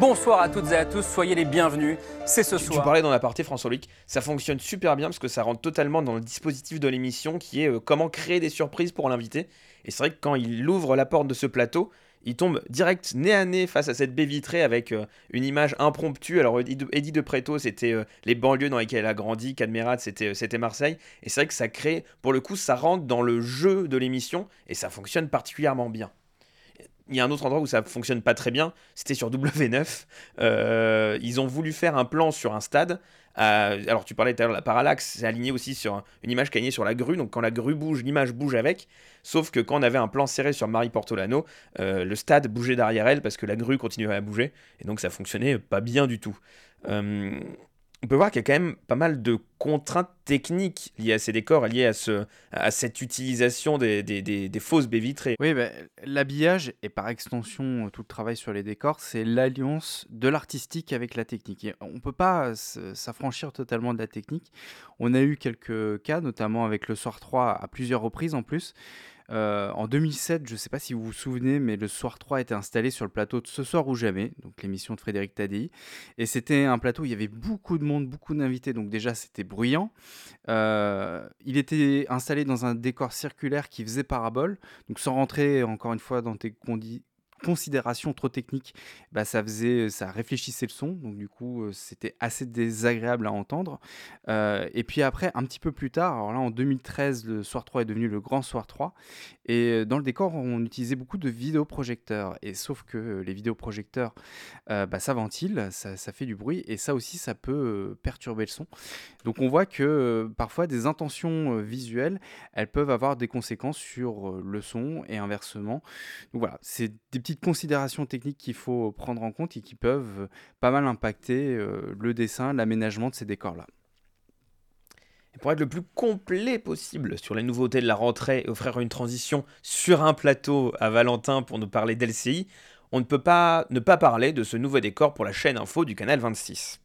Speaker 13: Bonsoir à toutes et à tous, soyez les bienvenus. C'est ce
Speaker 1: Tu, tu
Speaker 13: soir.
Speaker 1: parlais dans l'aparté François Luc, ça fonctionne super bien parce que ça rentre totalement dans le dispositif de l'émission qui est euh, comment créer des surprises pour l'invité. Et c'est vrai que quand il ouvre la porte de ce plateau, il tombe direct nez à nez face à cette baie vitrée avec euh, une image impromptue. Alors Eddie de, Preto, c'était euh, les banlieues dans lesquelles elle a grandi, c'était euh, c'était Marseille. Et c'est vrai que ça crée, pour le coup, ça rentre dans le jeu de l'émission et ça fonctionne particulièrement bien. Il y a un autre endroit où ça fonctionne pas très bien, c'était sur W9. Euh, ils ont voulu faire un plan sur un stade alors tu parlais tout à l'heure de la parallaxe, c'est aligné aussi sur un- une image qui sur la grue, donc quand la grue bouge, l'image bouge avec, sauf que quand on avait un plan serré sur Marie Portolano, euh, le stade bougeait derrière elle parce que la grue continuait à bouger, et donc ça fonctionnait pas bien du tout. Euh, on peut voir qu'il y a quand même pas mal de contraintes techniques liées à ces décors, liées à, ce, à cette utilisation des, des- des- des fausses baies vitrées.
Speaker 3: Oui, bah, l'habillage et par extension euh, tout le travail sur les décors, c'est l'alliance de l'artistique avec la technique. On ne peut pas s- s'affranchir totalement de la technique. On a eu quelques cas, notamment avec le Soir 3 à plusieurs reprises en plus. Euh, en 2007, je ne sais pas si vous vous souvenez, mais le Soir 3 était installé sur le plateau de Ce Soir ou Jamais, donc l'émission de Frédéric Tadei. Et c'était un plateau où il y avait beaucoup de monde, beaucoup d'invités, donc déjà c'était bruyant. Euh, il était installé dans un décor circulaire qui faisait parabole, donc sans rentrer encore une fois dans tes condi- considérations trop techniques, bah, ça faisait, ça réfléchissait le son, donc du coup euh, c'était assez désagréable à entendre. Euh, et puis après, un petit peu plus tard, alors là en 2013, le Soir 3 est devenu le Grand Soir 3, et euh, dans le décor on utilisait beaucoup de vidéoprojecteurs, et sauf que euh, les vidéoprojecteurs, euh, bah, ça ventile, ça, ça fait du bruit, et ça aussi ça peut euh, perturber le son. Donc on voit que euh, parfois des intentions euh, visuelles, elles peuvent avoir des conséquences sur euh, le son et inversement. Donc voilà, c'est des petites considérations techniques qu'il faut prendre en compte et qui peuvent euh, pas mal impacter euh, le dessin, l'aménagement de ces décors-là.
Speaker 1: Et pour être le plus complet possible sur les nouveautés de la rentrée et offrir une transition sur un plateau à Valentin pour nous parler d'LCI, on ne peut pas ne pas parler de ce nouveau décor pour la chaîne info du canal 26.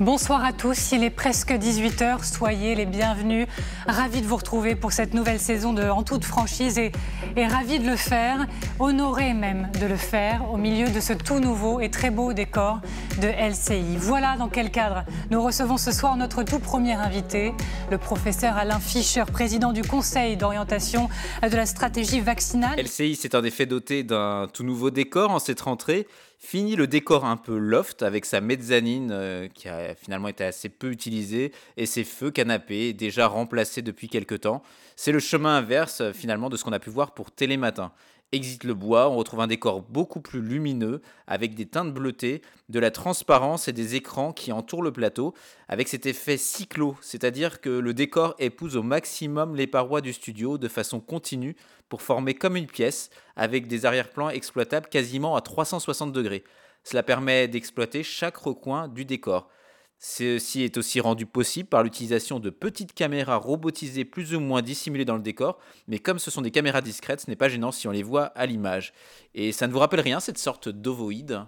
Speaker 14: Bonsoir à tous, il est presque 18h, soyez les bienvenus. Ravi de vous retrouver pour cette nouvelle saison de En toute franchise et, et ravi de le faire, honoré même de le faire au milieu de ce tout nouveau et très beau décor de LCI. Voilà dans quel cadre nous recevons ce soir notre tout premier invité, le professeur Alain Fischer, président du Conseil d'orientation de la stratégie vaccinale.
Speaker 2: LCI s'est en effet doté d'un tout nouveau décor en cette rentrée. Fini le décor un peu loft avec sa mezzanine euh, qui a finalement été assez peu utilisée et ses feux canapés déjà remplacés depuis quelques temps. C'est le chemin inverse euh, finalement de ce qu'on a pu voir pour Télématin. Exit le bois, on retrouve un décor beaucoup plus lumineux avec des teintes bleutées, de la transparence et des écrans qui entourent le plateau avec cet effet cyclo, c'est-à-dire que le décor épouse au maximum les parois du studio de façon continue pour former comme une pièce avec des arrière-plans exploitables quasiment à 360 degrés. Cela permet d'exploiter chaque recoin du décor. Ceci est aussi rendu possible par l'utilisation de petites caméras robotisées plus ou moins dissimulées dans le décor, mais comme ce sont des caméras discrètes, ce n'est pas gênant si on les voit à l'image. Et ça ne vous rappelle rien, cette sorte d'ovoïde?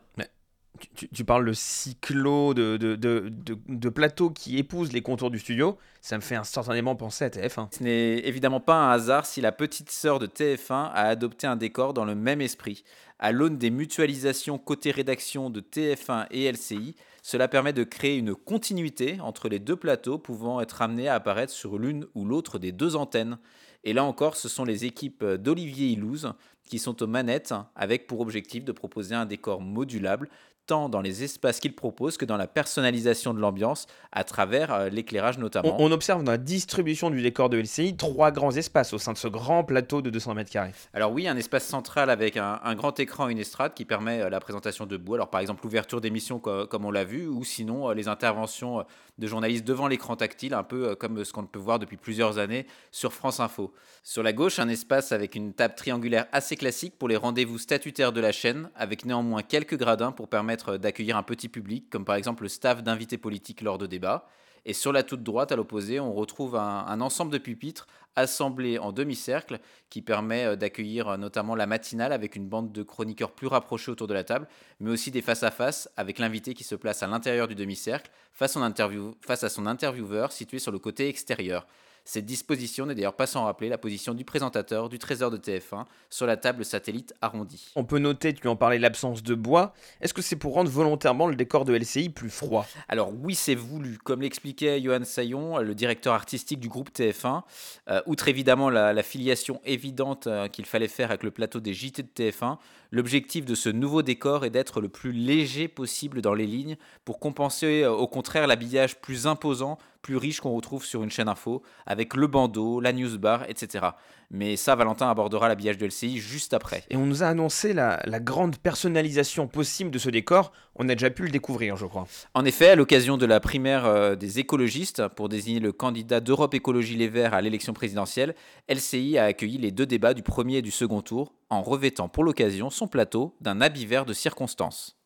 Speaker 1: Tu, parles de cyclo, de, de, de, qui épouse les contours du studio, ça me fait instantanément penser à TF1.
Speaker 2: Ce n'est évidemment pas un hasard si la petite sœur de TF1 a adopté un décor dans le même esprit. À l'aune des mutualisations côté rédaction de TF1 et LCI, cela permet de créer une continuité entre les deux plateaux pouvant être amenés à apparaître sur l'une ou l'autre des deux antennes. Et là encore, ce sont les équipes d'Olivier Ilouz qui sont aux manettes avec pour objectif de proposer un décor modulable tant dans les espaces qu'ils proposent que dans la personnalisation de l'ambiance à travers euh, l'éclairage notamment.
Speaker 1: On, on observe dans la distribution du décor de LCI trois grands espaces au sein de ce grand plateau de 200 mètres carrés.
Speaker 2: Alors oui, un espace central avec un, un grand écran et une estrade qui permet euh, la présentation debout. Alors par exemple l'ouverture d'émissions co- comme on l'a vu, ou sinon euh, les interventions de journalistes devant l'écran tactile, un peu comme ce qu'on peut voir depuis plusieurs années sur France Info. Sur la gauche, un espace avec une table triangulaire assez classique pour les rendez-vous statutaires de la chaîne, avec néanmoins quelques gradins pour permettre d'accueillir un petit public, comme par exemple le staff d'invités politiques lors de débats. Et sur la toute droite, à l'opposé, on retrouve un, ensemble de pupitres assemblés en demi-cercle qui permet euh, d'accueillir euh, notamment la matinale avec une bande de chroniqueurs plus rapprochés autour de la table, mais aussi des face-à-face avec l'invité qui se place à l'intérieur du demi-cercle face à son intervieweur situé sur le côté extérieur. Cette disposition n'est d'ailleurs pas sans rappeler la position du présentateur du trésor de TF1 sur la table satellite arrondie.
Speaker 1: On peut noter, tu en parlais, l'absence de bois. Est-ce que c'est pour rendre volontairement le décor de LCI plus froid?
Speaker 2: Alors oui, c'est voulu. Comme l'expliquait Johan Sayon, le directeur artistique du groupe TF1, euh, outre évidemment la, la filiation évidente euh, qu'il fallait faire avec le plateau des JT de TF1, L'objectif de ce nouveau décor est d'être le plus léger possible dans les lignes pour compenser euh, au contraire l'habillage plus imposant, plus riche qu'on retrouve sur une chaîne info, avec le bandeau, la newsbar, etc. Mais ça, Valentin abordera l'habillage de LCI juste après.
Speaker 1: Et on nous a annoncé la, la grande personnalisation possible de ce décor. On a déjà pu le découvrir, je crois.
Speaker 2: En effet, à l'occasion de la primaire euh, des écologistes pour désigner le candidat d'Europe Écologie Les Verts à l'élection présidentielle, LCI a accueilli les deux débats du premier et du second tour en revêtant pour l'occasion son plateau d'un habit vert de circonstance.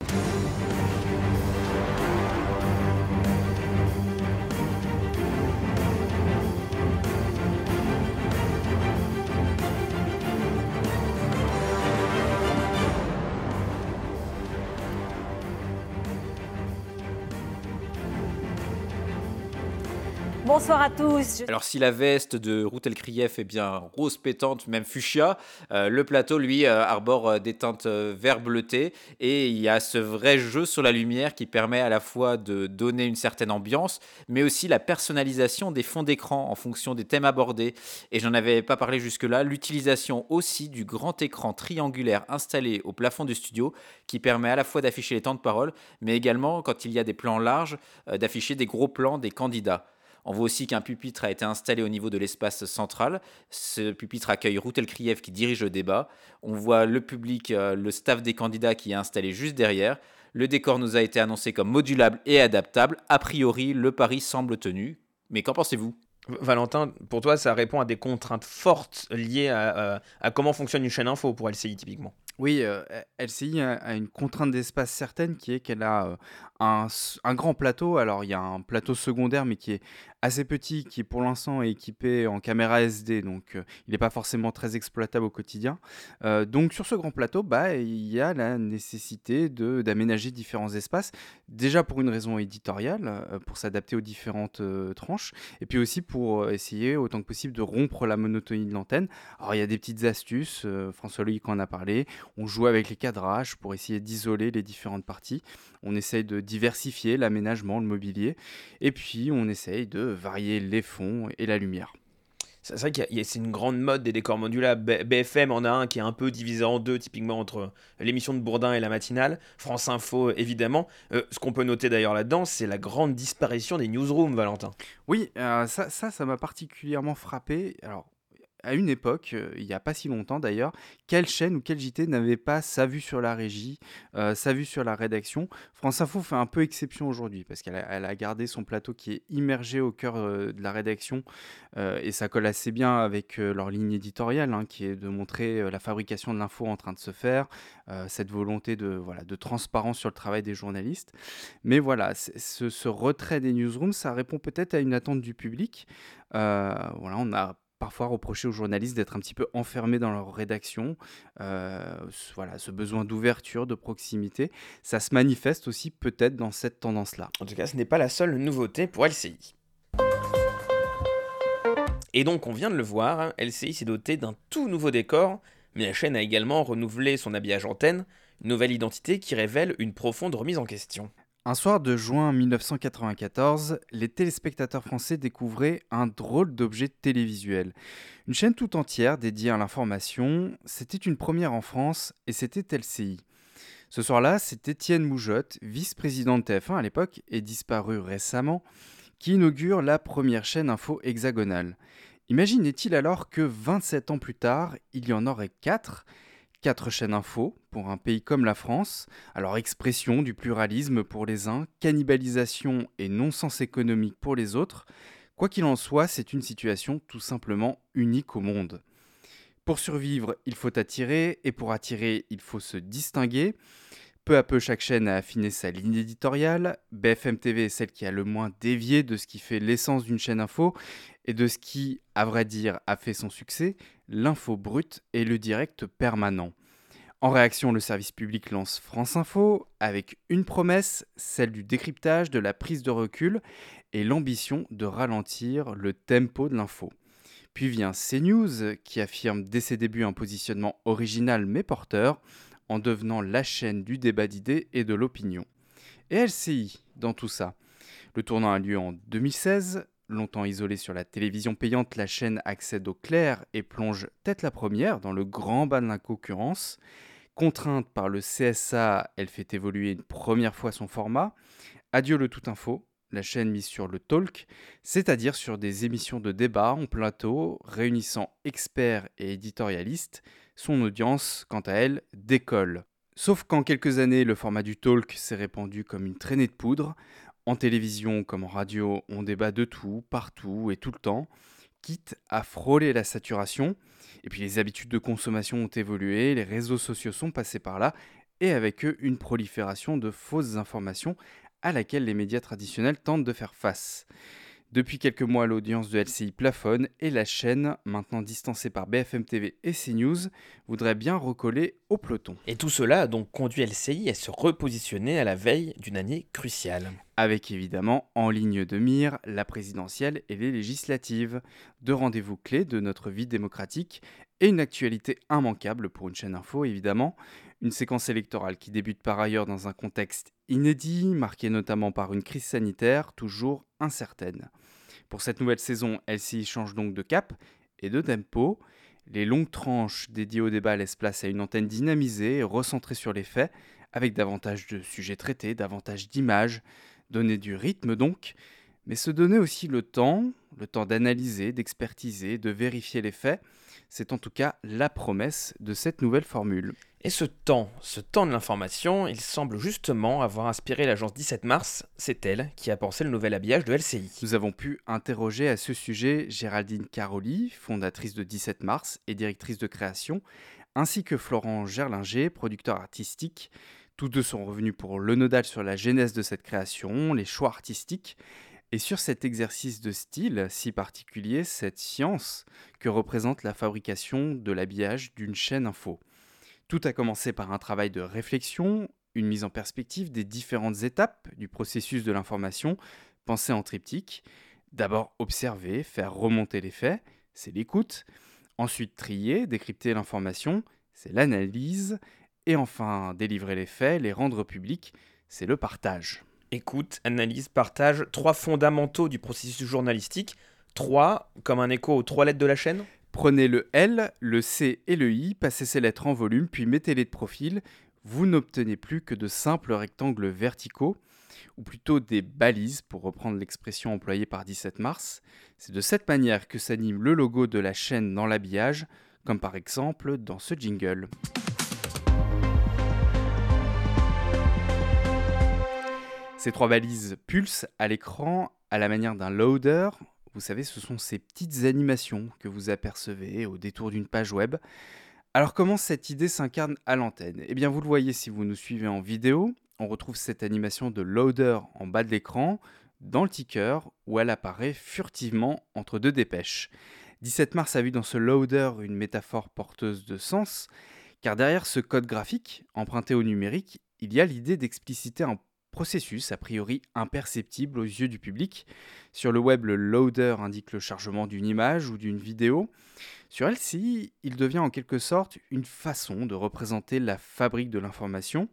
Speaker 9: Bonsoir à tous.
Speaker 2: Alors si la veste de Routel Krief est bien rose pétante, même fuchsia, euh, le plateau lui euh, arbore euh, des teintes vert bleuté et il y a ce vrai jeu sur la lumière qui permet à la fois de donner une certaine ambiance, mais aussi la personnalisation des fonds d'écran en fonction des thèmes abordés. Et j'en avais pas parlé jusque-là, l'utilisation aussi du grand écran triangulaire installé au plafond du studio qui permet à la fois d'afficher les temps de parole, mais également quand il y a des plans larges, d'afficher des gros plans des candidats. On voit aussi qu'un pupitre a été installé au niveau de l'espace central. Ce pupitre accueille Routel Krief qui dirige le débat. On voit le public, euh, le staff des candidats qui est installé juste derrière. Le décor nous a été annoncé comme modulable et adaptable. A priori, le pari semble tenu. Mais qu'en pensez-vous?
Speaker 1: Valentin, pour toi, ça répond à des contraintes fortes liées à, à- à comment fonctionne une chaîne info pour LCI typiquement?
Speaker 3: Oui, euh, LCI a, a une contrainte d'espace certaine qui est qu'elle a euh, un grand plateau. Alors, il y a un plateau secondaire, mais qui est assez petit, qui pour l'instant est équipé en caméra SD, donc euh, il n'est pas forcément très exploitable au quotidien. Euh, donc, sur ce grand plateau, bah, il y a la nécessité d'aménager différents espaces. Déjà pour une raison éditoriale, euh, pour s'adapter aux différentes tranches, et puis aussi pour essayer autant que possible de rompre la monotonie de l'antenne. Alors, il y a des petites astuces, euh, François Loïc en a parlé. On joue avec les cadrages pour essayer d'isoler les différentes parties. On essaye de diversifier l'aménagement, le mobilier. Et puis, on essaye de varier les fonds et la lumière.
Speaker 1: C'est vrai a- c'est une grande mode des décors modulables. BFM en a un qui est un peu divisé en deux, typiquement entre l'émission de Bourdin et la matinale. France Info, évidemment. Euh, ce qu'on peut noter d'ailleurs là-dedans, c'est la grande disparition des newsrooms, Valentin.
Speaker 3: Oui, euh, ça, ça, ça m'a particulièrement frappé. Alors, à une époque, euh, il n'y a pas si longtemps d'ailleurs, quelle chaîne ou quel JT n'avait pas sa vue sur la régie, euh, sa vue sur la rédaction? France Info fait un peu exception aujourd'hui parce qu'elle a, gardé son plateau qui est immergé au cœur euh, de la rédaction et ça colle assez bien avec leur ligne éditoriale hein, qui est de montrer la fabrication de l'info en train de se faire, cette volonté de, voilà, de transparence sur le travail des journalistes. Mais voilà, ce, retrait des newsrooms, ça répond peut-être à une attente du public. Voilà, on a parfois reproché aux journalistes d'être un petit peu enfermés dans leur rédaction. Euh, voilà, ce besoin d'ouverture, de proximité, ça se manifeste aussi peut-être dans cette tendance-là.
Speaker 1: En tout cas, ce n'est pas la seule nouveauté pour LCI. Et donc, on vient de le voir, hein, LCI s'est doté d'un tout nouveau décor, mais la chaîne a également renouvelé son habillage antenne, une nouvelle identité qui révèle une profonde remise en question.
Speaker 3: Un soir de juin 1994, les téléspectateurs français découvraient un drôle d'objet télévisuel. Une chaîne tout entière dédiée à l'information, c'était une première en France et c'était LCI. Ce soir-là, c'est Étienne Moujotte, vice-président de TF1 à l'époque et disparu récemment, qui inaugure la première chaîne info hexagonale. Imaginait-il alors que 27 ans plus tard, il y en aurait 4 Quatre chaînes info pour un pays comme la France, alors expression du pluralisme pour les uns, cannibalisation et non-sens économique pour les autres. Quoi qu'il en soit, c'est une situation tout simplement unique au monde. Pour survivre, il faut attirer, et pour attirer, il faut se distinguer. Peu à peu, chaque chaîne a affiné sa ligne éditoriale. BFM TV est celle qui a le moins dévié de ce qui fait l'essence d'une chaîne info et de ce qui, à vrai dire, a fait son succès, l'info brute et le direct permanent. En réaction, le service public lance France Info avec une promesse, celle du décryptage, de la prise de recul et l'ambition de ralentir le tempo de l'info. Puis vient CNews qui affirme dès ses débuts un positionnement original mais porteur en devenant la chaîne du débat d'idées et de l'opinion. Et LCI dans tout ça. Le tournant a lieu en 2016. Longtemps isolée sur la télévision payante, la chaîne accède au clair et plonge tête la première dans le grand bas de la concurrence. Contrainte par le CSA, elle fait évoluer une première fois son format. Adieu le tout info, la chaîne mise sur le talk, c'est-à-dire sur des émissions de débat en plateau réunissant experts et éditorialistes. Son audience, quant à elle, décolle. Sauf qu'en quelques années, le format du talk s'est répandu comme une traînée de poudre. En télévision comme en radio, on débat de tout, partout et tout le temps, quitte à frôler la saturation. Et puis les habitudes de consommation ont évolué, les réseaux sociaux sont passés par là, et avec eux une prolifération de fausses informations à laquelle les médias traditionnels tentent de faire face. Depuis quelques mois, l'audience de LCI plafonne et la chaîne, maintenant distancée par BFM TV et CNews, voudrait bien recoller au peloton.
Speaker 1: Et tout cela a donc conduit LCI à se repositionner à la veille d'une année cruciale.
Speaker 3: Avec évidemment en ligne de mire la présidentielle et les législatives, deux rendez-vous clés de notre vie démocratique et une actualité immanquable pour une chaîne info évidemment, une séquence électorale qui débute par ailleurs dans un contexte inédit, marqué notamment par une crise sanitaire toujours incertaine. Pour cette nouvelle saison, LCI change donc de cap et de tempo. Les longues tranches dédiées au débat laissent place à une antenne dynamisée recentrée sur les faits, avec davantage de sujets traités, davantage d'images, donner du rythme donc, mais se donner aussi le temps, le temps d'analyser, d'expertiser, de vérifier les faits. C'est en tout cas la promesse de cette nouvelle formule.
Speaker 1: Et ce temps, ce temps de l'information, il semble justement avoir inspiré l'agence 17 mars. C'est elle qui a pensé le nouvel habillage de LCI.
Speaker 3: Nous avons pu interroger à ce sujet Géraldine Caroli, fondatrice de 17 mars et directrice de création, ainsi que Florent Gerlinger, producteur artistique. Tous deux sont revenus pour le nodal sur la genèse de cette création, les choix artistiques, et sur cet exercice de style si particulier, cette science que représente la fabrication de l'habillage d'une chaîne info. Tout a commencé par un travail de réflexion, une mise en perspective des différentes étapes du processus de l'information, pensée en triptyque. D'abord observer, faire remonter les faits, c'est l'écoute. Ensuite trier, décrypter l'information, c'est l'analyse. Et enfin délivrer les faits, les rendre publics, c'est le partage.
Speaker 1: Écoute, analyse, partage, trois fondamentaux du processus journalistique. Trois, comme un écho aux trois lettres de la chaîne
Speaker 3: Prenez le L, le C et le I, passez ces lettres en volume, puis mettez-les de profil. Vous n'obtenez plus que de simples rectangles verticaux, ou plutôt des balises, pour reprendre l'expression employée par 17 mars. C'est de cette manière que s'anime le logo de la chaîne dans l'habillage, comme par exemple dans ce jingle. Ces trois balises pulsent à l'écran à la manière d'un loader. Vous savez, ce sont ces petites animations que vous apercevez au détour d'une page web. Alors comment cette idée s'incarne à l'antenne? Eh bien vous le voyez si vous nous suivez en vidéo, on retrouve cette animation de loader en bas de l'écran, dans le ticker, où elle apparaît furtivement entre deux dépêches. 17 mars a vu dans ce loader une métaphore porteuse de sens, car derrière ce code graphique, emprunté au numérique, il y a l'idée d'expliciter un processus a priori imperceptible aux yeux du public. Sur le web, le loader indique le chargement d'une image ou d'une vidéo. Sur LCI, il devient en quelque sorte une façon de représenter la fabrique de l'information.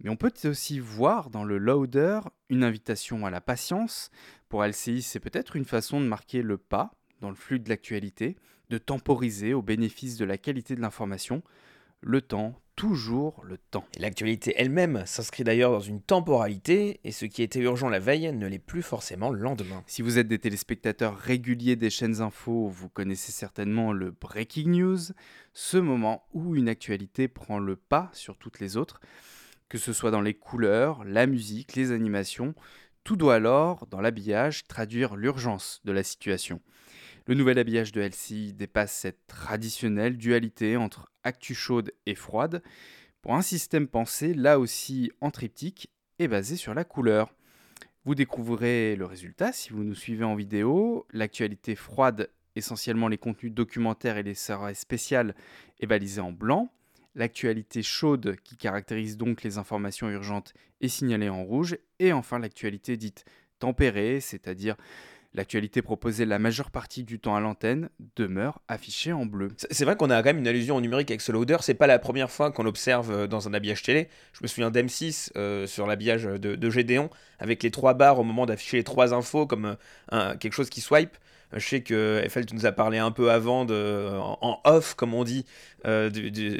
Speaker 3: Mais on peut aussi voir dans le loader une invitation à la patience. Pour LCI, c'est peut-être une façon de marquer le pas dans le flux de l'actualité, de temporiser au bénéfice de la qualité de l'information. Le temps, toujours le temps.
Speaker 1: L'actualité elle-même s'inscrit d'ailleurs dans une temporalité, et ce qui était urgent la veille ne l'est plus forcément le lendemain.
Speaker 3: Si vous êtes des téléspectateurs réguliers des chaînes info, vous connaissez certainement le breaking news, ce moment où une actualité prend le pas sur toutes les autres, que ce soit dans les couleurs, la musique, les animations, tout doit alors, dans l'habillage, traduire l'urgence de la situation. Le nouvel habillage de LCI dépasse cette traditionnelle dualité entre actu chaude et froide pour un système pensé là aussi en triptyque et basé sur la couleur. Vous découvrirez le résultat si vous nous suivez en vidéo. L'actualité froide, essentiellement les contenus documentaires et les séries spéciales, est balisée en blanc. L'actualité chaude, qui caractérise donc les informations urgentes, est signalée en rouge. Et enfin l'actualité dite tempérée, c'est-à-dire L'actualité proposée la majeure partie du temps à l'antenne demeure affichée en bleu.
Speaker 1: C'est vrai qu'on a quand même une allusion au numérique avec ce loader. C'est pas la première fois qu'on l'observe euh, dans un habillage télé. Je me souviens d'M6 euh, sur l'habillage de, Gédéon avec les trois barres au moment d'afficher les trois infos comme euh, quelque chose qui swipe. Je sais que Eiffel, nous as parlé un peu avant, en off, comme on dit, euh,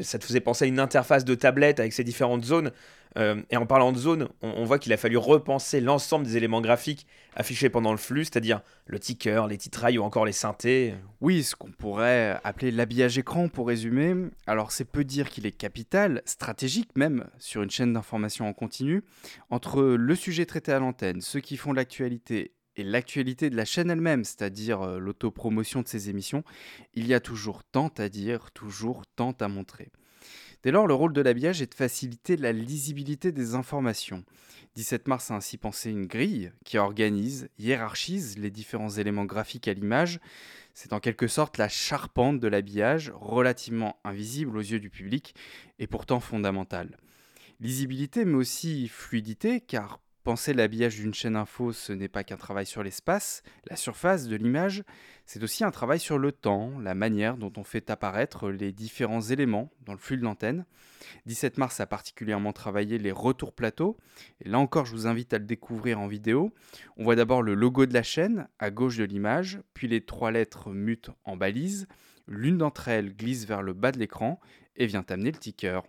Speaker 1: ça te faisait penser à une interface de tablette avec ses différentes zones. Euh, et en parlant de zones, on, on voit qu'il a fallu repenser l'ensemble des éléments graphiques affichés pendant le flux, c'est-à-dire le ticker, les titrailles ou encore les synthés.
Speaker 3: Oui, ce qu'on pourrait appeler l'habillage écran pour résumer. Alors c'est peu dire qu'il est capital, stratégique même, sur une chaîne d'information en continu, entre le sujet traité à l'antenne, ceux qui font l'actualité et l'actualité de la chaîne elle-même, c'est-à-dire euh, l'autopromotion de ses émissions, il y a toujours tant à dire, toujours tant à montrer. Dès lors, le rôle de l'habillage est de faciliter la lisibilité des informations. 17 mars a ainsi pensé une grille qui organise, hiérarchise les différents éléments graphiques à l'image. C'est en quelque sorte la charpente de l'habillage, relativement invisible aux yeux du public et pourtant fondamentale. Lisibilité mais aussi fluidité car penser l'habillage d'une chaîne info ce n'est pas qu'un travail sur l'espace, la surface de l'image, c'est aussi un travail sur le temps, la manière dont on fait apparaître les différents éléments dans le flux de l'antenne. 17 mars a particulièrement travaillé les retours plateaux, et là encore je vous invite à le découvrir en vidéo. On voit d'abord le logo de la chaîne à gauche de l'image, puis les trois lettres mutes en balise. L'une d'entre elles glisse vers le bas de l'écran et vient amener le ticker.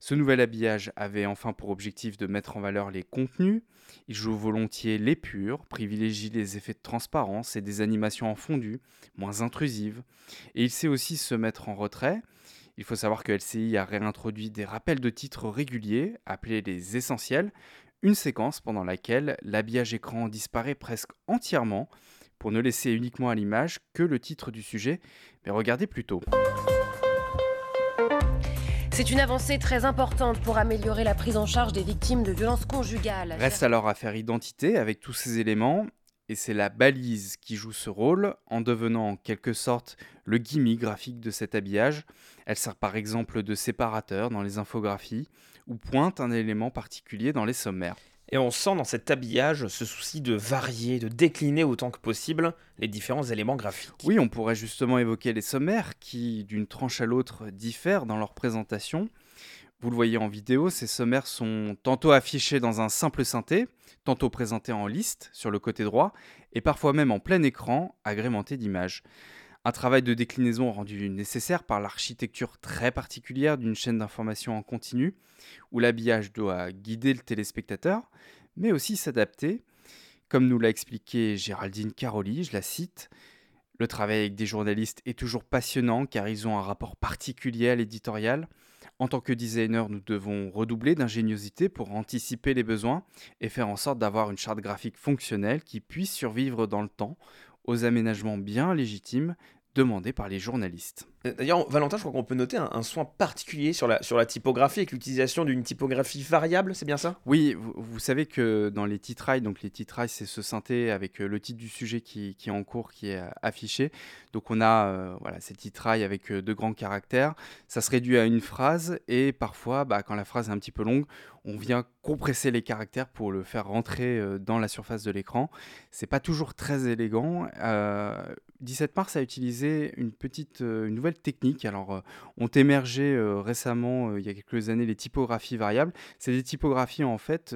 Speaker 3: Ce nouvel habillage avait enfin pour objectif de mettre en valeur les contenus. Il joue volontiers les purs, privilégie les effets de transparence et des animations en fondu, moins intrusives. Et il sait aussi se mettre en retrait. Il faut savoir que LCI a réintroduit des rappels de titres réguliers, appelés les essentiels, une séquence pendant laquelle l'habillage écran disparaît presque entièrement pour ne laisser uniquement à l'image que le titre du sujet. Mais regardez plutôt.
Speaker 15: C'est une avancée très importante pour améliorer la prise en charge des victimes de violences conjugales.
Speaker 3: Reste alors à faire identité avec tous ces éléments, et c'est la balise qui joue ce rôle en devenant en quelque sorte le gimmick graphique de cet habillage. Elle sert par exemple de séparateur dans les infographies ou pointe un élément particulier dans les sommaires.
Speaker 1: Et on sent dans cet habillage ce souci de varier, de décliner autant que possible les différents éléments graphiques.
Speaker 3: Oui, on pourrait justement évoquer les sommaires qui, d'une tranche à l'autre, diffèrent dans leur présentation. Vous le voyez en vidéo, ces sommaires sont tantôt affichés dans un simple synthé, tantôt présentés en liste sur le côté droit, et parfois même en plein écran, agrémentés d'images. Un travail de déclinaison rendu nécessaire par l'architecture très particulière d'une chaîne d'information en continu, où l'habillage doit guider le téléspectateur, mais aussi s'adapter. Comme nous l'a expliqué Géraldine Caroli, je la cite, le travail avec des journalistes est toujours passionnant car ils ont un rapport particulier à l'éditorial. En tant que designer, nous devons redoubler d'ingéniosité pour anticiper les besoins et faire en sorte d'avoir une charte graphique fonctionnelle qui puisse survivre dans le temps aux aménagements bien légitimes demandés par les journalistes.
Speaker 1: Euh, D'ailleurs, Valentin, je crois qu'on peut noter un, un soin particulier sur la, sur la typographie avec l'utilisation d'une typographie variable, c'est bien ça?
Speaker 3: Oui, vous, vous savez que dans les titrailles, donc les titrailles, c'est ce synthé avec euh, le titre du sujet qui, qui est en cours, qui est euh, affiché. Donc on a euh, voilà, ces titrailles avec euh, de grands caractères. Ça se réduit à une phrase et parfois, bah, quand la phrase est un petit peu longue, on vient compresser les caractères pour le faire rentrer dans la surface de l'écran. C'est pas toujours très élégant. Euh, 17 mars a utilisé une petite, euh, une nouvelle technique. Alors, euh, ont émergé euh, récemment, il y a quelques années, les typographies variables. C'est des typographies en fait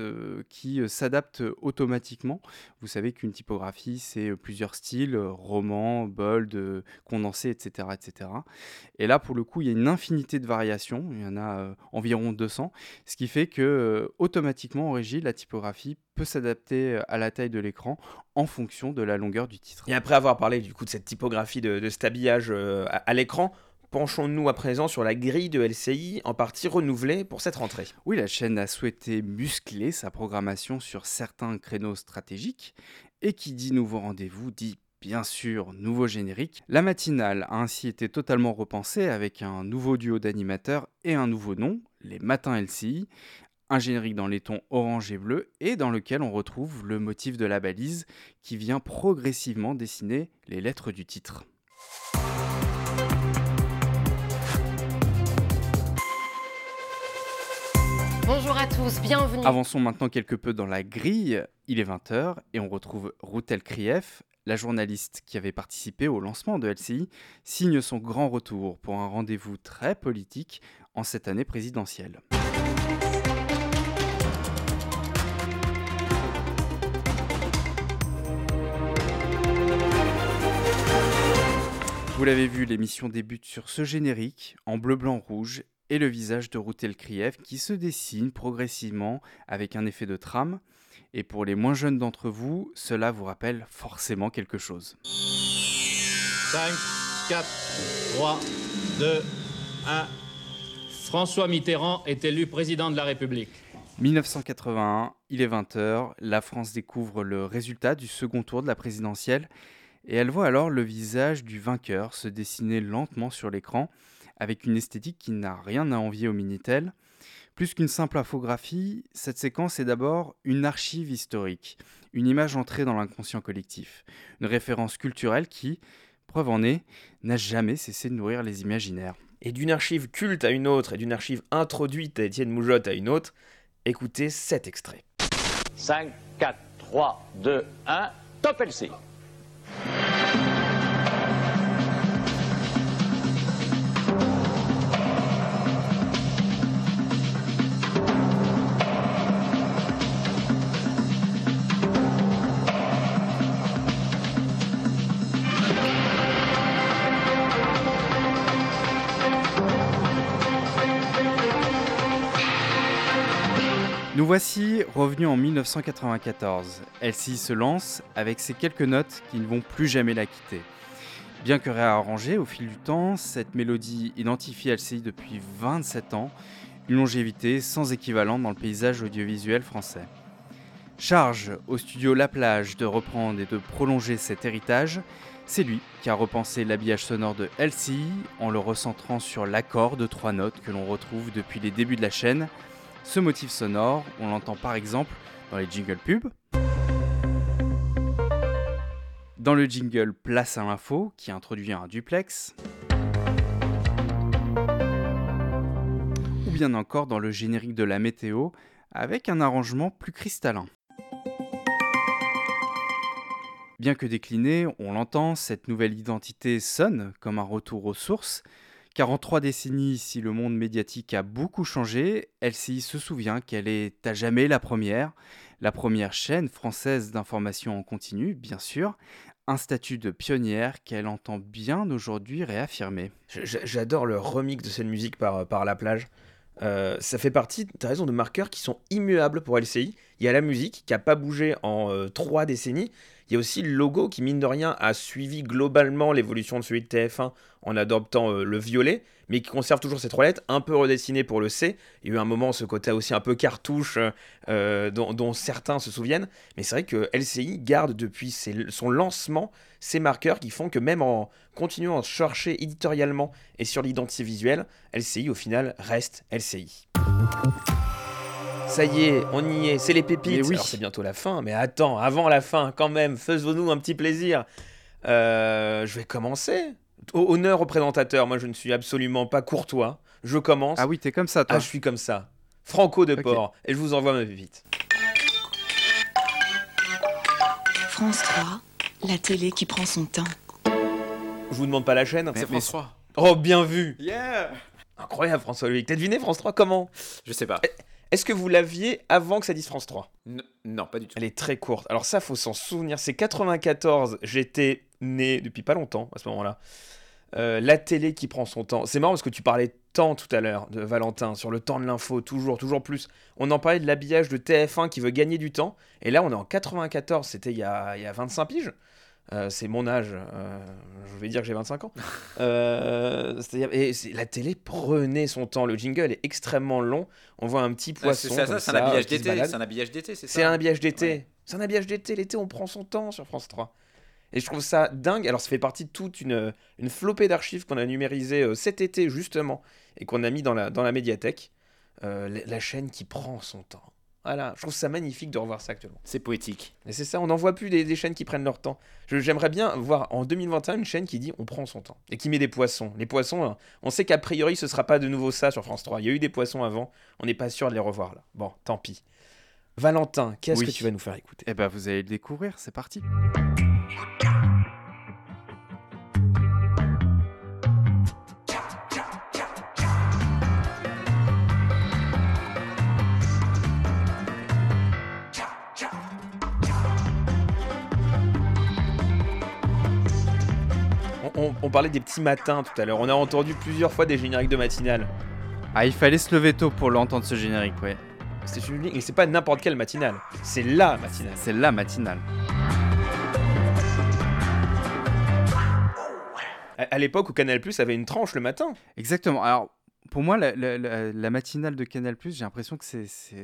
Speaker 3: qui s'adaptent automatiquement. Vous savez qu'une typographie, c'est plusieurs styles, roman, bold, condensé, etc., etc. Et là, pour le coup, il y a une infinité de variations. Il y en a environ 200, ce qui fait que automatiquement en régie, la typographie peut s'adapter euh, à la taille de l'écran en fonction de la longueur du titre.
Speaker 1: Et après avoir parlé du coup de cette typographie de, de cet habillage euh, à, à l'écran, penchons-nous à présent sur la grille de LCI en partie renouvelée pour cette rentrée.
Speaker 3: Oui, la chaîne a souhaité muscler sa programmation sur certains créneaux stratégiques, et qui dit nouveau rendez-vous dit bien sûr nouveau générique. La matinale a ainsi été totalement repensée avec un nouveau duo d'animateurs et un nouveau nom, les Matins LCI, un générique dans les tons orange et bleu et dans lequel on retrouve le motif de la balise qui vient progressivement dessiner les lettres du titre.
Speaker 15: Bonjour à tous, bienvenue.
Speaker 3: Avançons maintenant quelque peu dans la grille. Il est 20h et on retrouve Routel Krief, la journaliste qui avait participé au lancement de LCI, signe son grand retour pour un rendez-vous très politique en cette année présidentielle. Vous l'avez vu, l'émission débute sur ce générique, en bleu, blanc, rouge, et le visage de Routel Kriev qui se dessine progressivement avec un effet de trame. Et pour les moins jeunes d'entre vous, cela vous rappelle forcément quelque chose.
Speaker 11: 5, 4, 3, 2, 1. François Mitterrand est élu président de la République.
Speaker 3: 1981, il est 20h, la France découvre le résultat du second tour de la présidentielle et elle voit alors le visage du vainqueur se dessiner lentement sur l'écran avec une esthétique qui n'a rien à envier au Minitel. Plus qu'une simple infographie, cette séquence est d'abord une archive historique, une image entrée dans l'inconscient collectif, une référence culturelle qui, preuve en est, n'a jamais cessé de nourrir les imaginaires.
Speaker 1: Et d'une archive culte à une autre, et d'une archive introduite à Étienne Moujotte à une autre, écoutez cet extrait.
Speaker 16: 5, 4, 3, 2, 1, top LC. Yeah.
Speaker 3: Nous voici revenus en 1994. LCI se lance avec ces quelques notes qui ne vont plus jamais la quitter. Bien que réarrangée au fil du temps, cette mélodie identifie LCI depuis 27 ans, une longévité sans équivalent dans le paysage audiovisuel français. Charge au studio La Plage de reprendre et de prolonger cet héritage, c'est lui qui a repensé l'habillage sonore de LCI en le recentrant sur l'accord de trois notes que l'on retrouve depuis les débuts de la chaîne, ce motif sonore, on l'entend par exemple dans les jingles pubs, dans le jingle Place à l'info qui introduit un duplex, ou bien encore dans le générique de la météo avec un arrangement plus cristallin. Bien que déclinée, on l'entend, cette nouvelle identité sonne comme un retour aux sources, car en trois décennies, si le monde médiatique a beaucoup changé, LCI se souvient qu'elle est à jamais la première, la première chaîne française d'information en continu, bien sûr, un statut de pionnière qu'elle entend bien aujourd'hui réaffirmer.
Speaker 1: J'adore le remix de cette musique par, par La Plage. Euh, ça fait partie, tu as raison, de marqueurs qui sont immuables pour LCI. Il y a la musique qui n'a pas bougé en euh, trois décennies. Il y a aussi le logo qui, mine de rien, a suivi globalement l'évolution de celui de TF1 en adoptant euh, le violet, mais qui conserve toujours ces trois un peu redessinées pour le C. Il y a eu un moment, ce côté aussi un peu cartouche, euh, dont, certains se souviennent. Mais c'est vrai que LCI garde depuis son lancement ces marqueurs qui font que même en continuant à chercher éditorialement et sur l'identité visuelle, LCI au final reste LCI. Ça y est, on y est, c'est les pépites.
Speaker 3: oui.
Speaker 1: Alors c'est bientôt la fin, mais attends, avant la fin, quand même, faisons-nous un petit plaisir. Euh, je vais commencer. Au- Honneur au présentateur, moi je ne suis absolument pas courtois. Je commence.
Speaker 3: Ah oui, t'es comme ça, toi.
Speaker 1: Ah, je suis comme ça. Franco de Port. Et je vous envoie ma pépite.
Speaker 17: France 3, la télé qui prend son temps.
Speaker 1: Je vous demande pas la chaîne.
Speaker 2: C'est France 3.
Speaker 1: Oh, bien vu.
Speaker 2: Yeah
Speaker 1: Incroyable, François Loïc. T'as deviné France 3 comment?
Speaker 2: Je sais pas.
Speaker 1: Est-ce que vous l'aviez avant que ça dise France 3
Speaker 2: N- non, pas du tout.
Speaker 1: Elle est très courte. Alors ça, faut s'en souvenir. C'est 94. J'étais né depuis pas longtemps à ce moment-là. Euh, la télé qui prend son temps. C'est marrant parce que tu parlais temps tout à l'heure de Valentin sur le temps de l'info, toujours, toujours plus. On en parlait de l'habillage de TF1 qui veut gagner du temps. Et là, on est en 94. C'était il y a 25 piges. Euh, c'est mon âge. euh, je vais dire que j'ai 25 ans. <laughs> Euh, et la télé prenait son temps. Le jingle est extrêmement long. On voit un petit
Speaker 2: Ah,
Speaker 1: poisson.
Speaker 2: c'est ça, un habillage d'été. C'est un habillage d'été, c'est ça
Speaker 1: C'est un habillage d'été.
Speaker 2: Ouais.
Speaker 1: C'est un habillage d'été. L'été, on prend son temps sur France 3. Et je trouve ça dingue. Alors, ça fait partie de toute une, une flopée d'archives qu'on a numérisées euh, cet été, justement, et qu'on a mis dans la, dans la médiathèque. La, la chaîne qui prend son temps. Voilà, je trouve ça magnifique de revoir ça actuellement.
Speaker 2: C'est poétique.
Speaker 1: Et c'est ça, on n'en voit plus des, des chaînes qui prennent leur temps. Je- J'aimerais bien voir en 2021 une chaîne qui dit on prend son temps et qui met des poissons. Les poissons, hein, on sait qu'a priori ce sera pas de nouveau ça sur France 3. Il y a eu des poissons avant, on n'est pas sûr de les revoir là. Bon, tant pis. Valentin, qu'est-ce
Speaker 3: Oui.
Speaker 1: que tu vas nous faire écouter?
Speaker 3: Eh ben, vous allez le découvrir, c'est parti.
Speaker 1: On, parlait des petits matins tout à l'heure. On a entendu plusieurs fois des génériques de matinale.
Speaker 3: Ah, il fallait se lever tôt pour l'entendre ce générique, ouais.
Speaker 1: C'est une et c'est pas n'importe quelle matinale. C'est la matinale.
Speaker 3: C'est la matinale.
Speaker 1: À, à l'époque où Canal Plus avait une tranche le matin.
Speaker 3: Exactement. Alors, pour moi, la, matinale de Canal+, j'ai l'impression que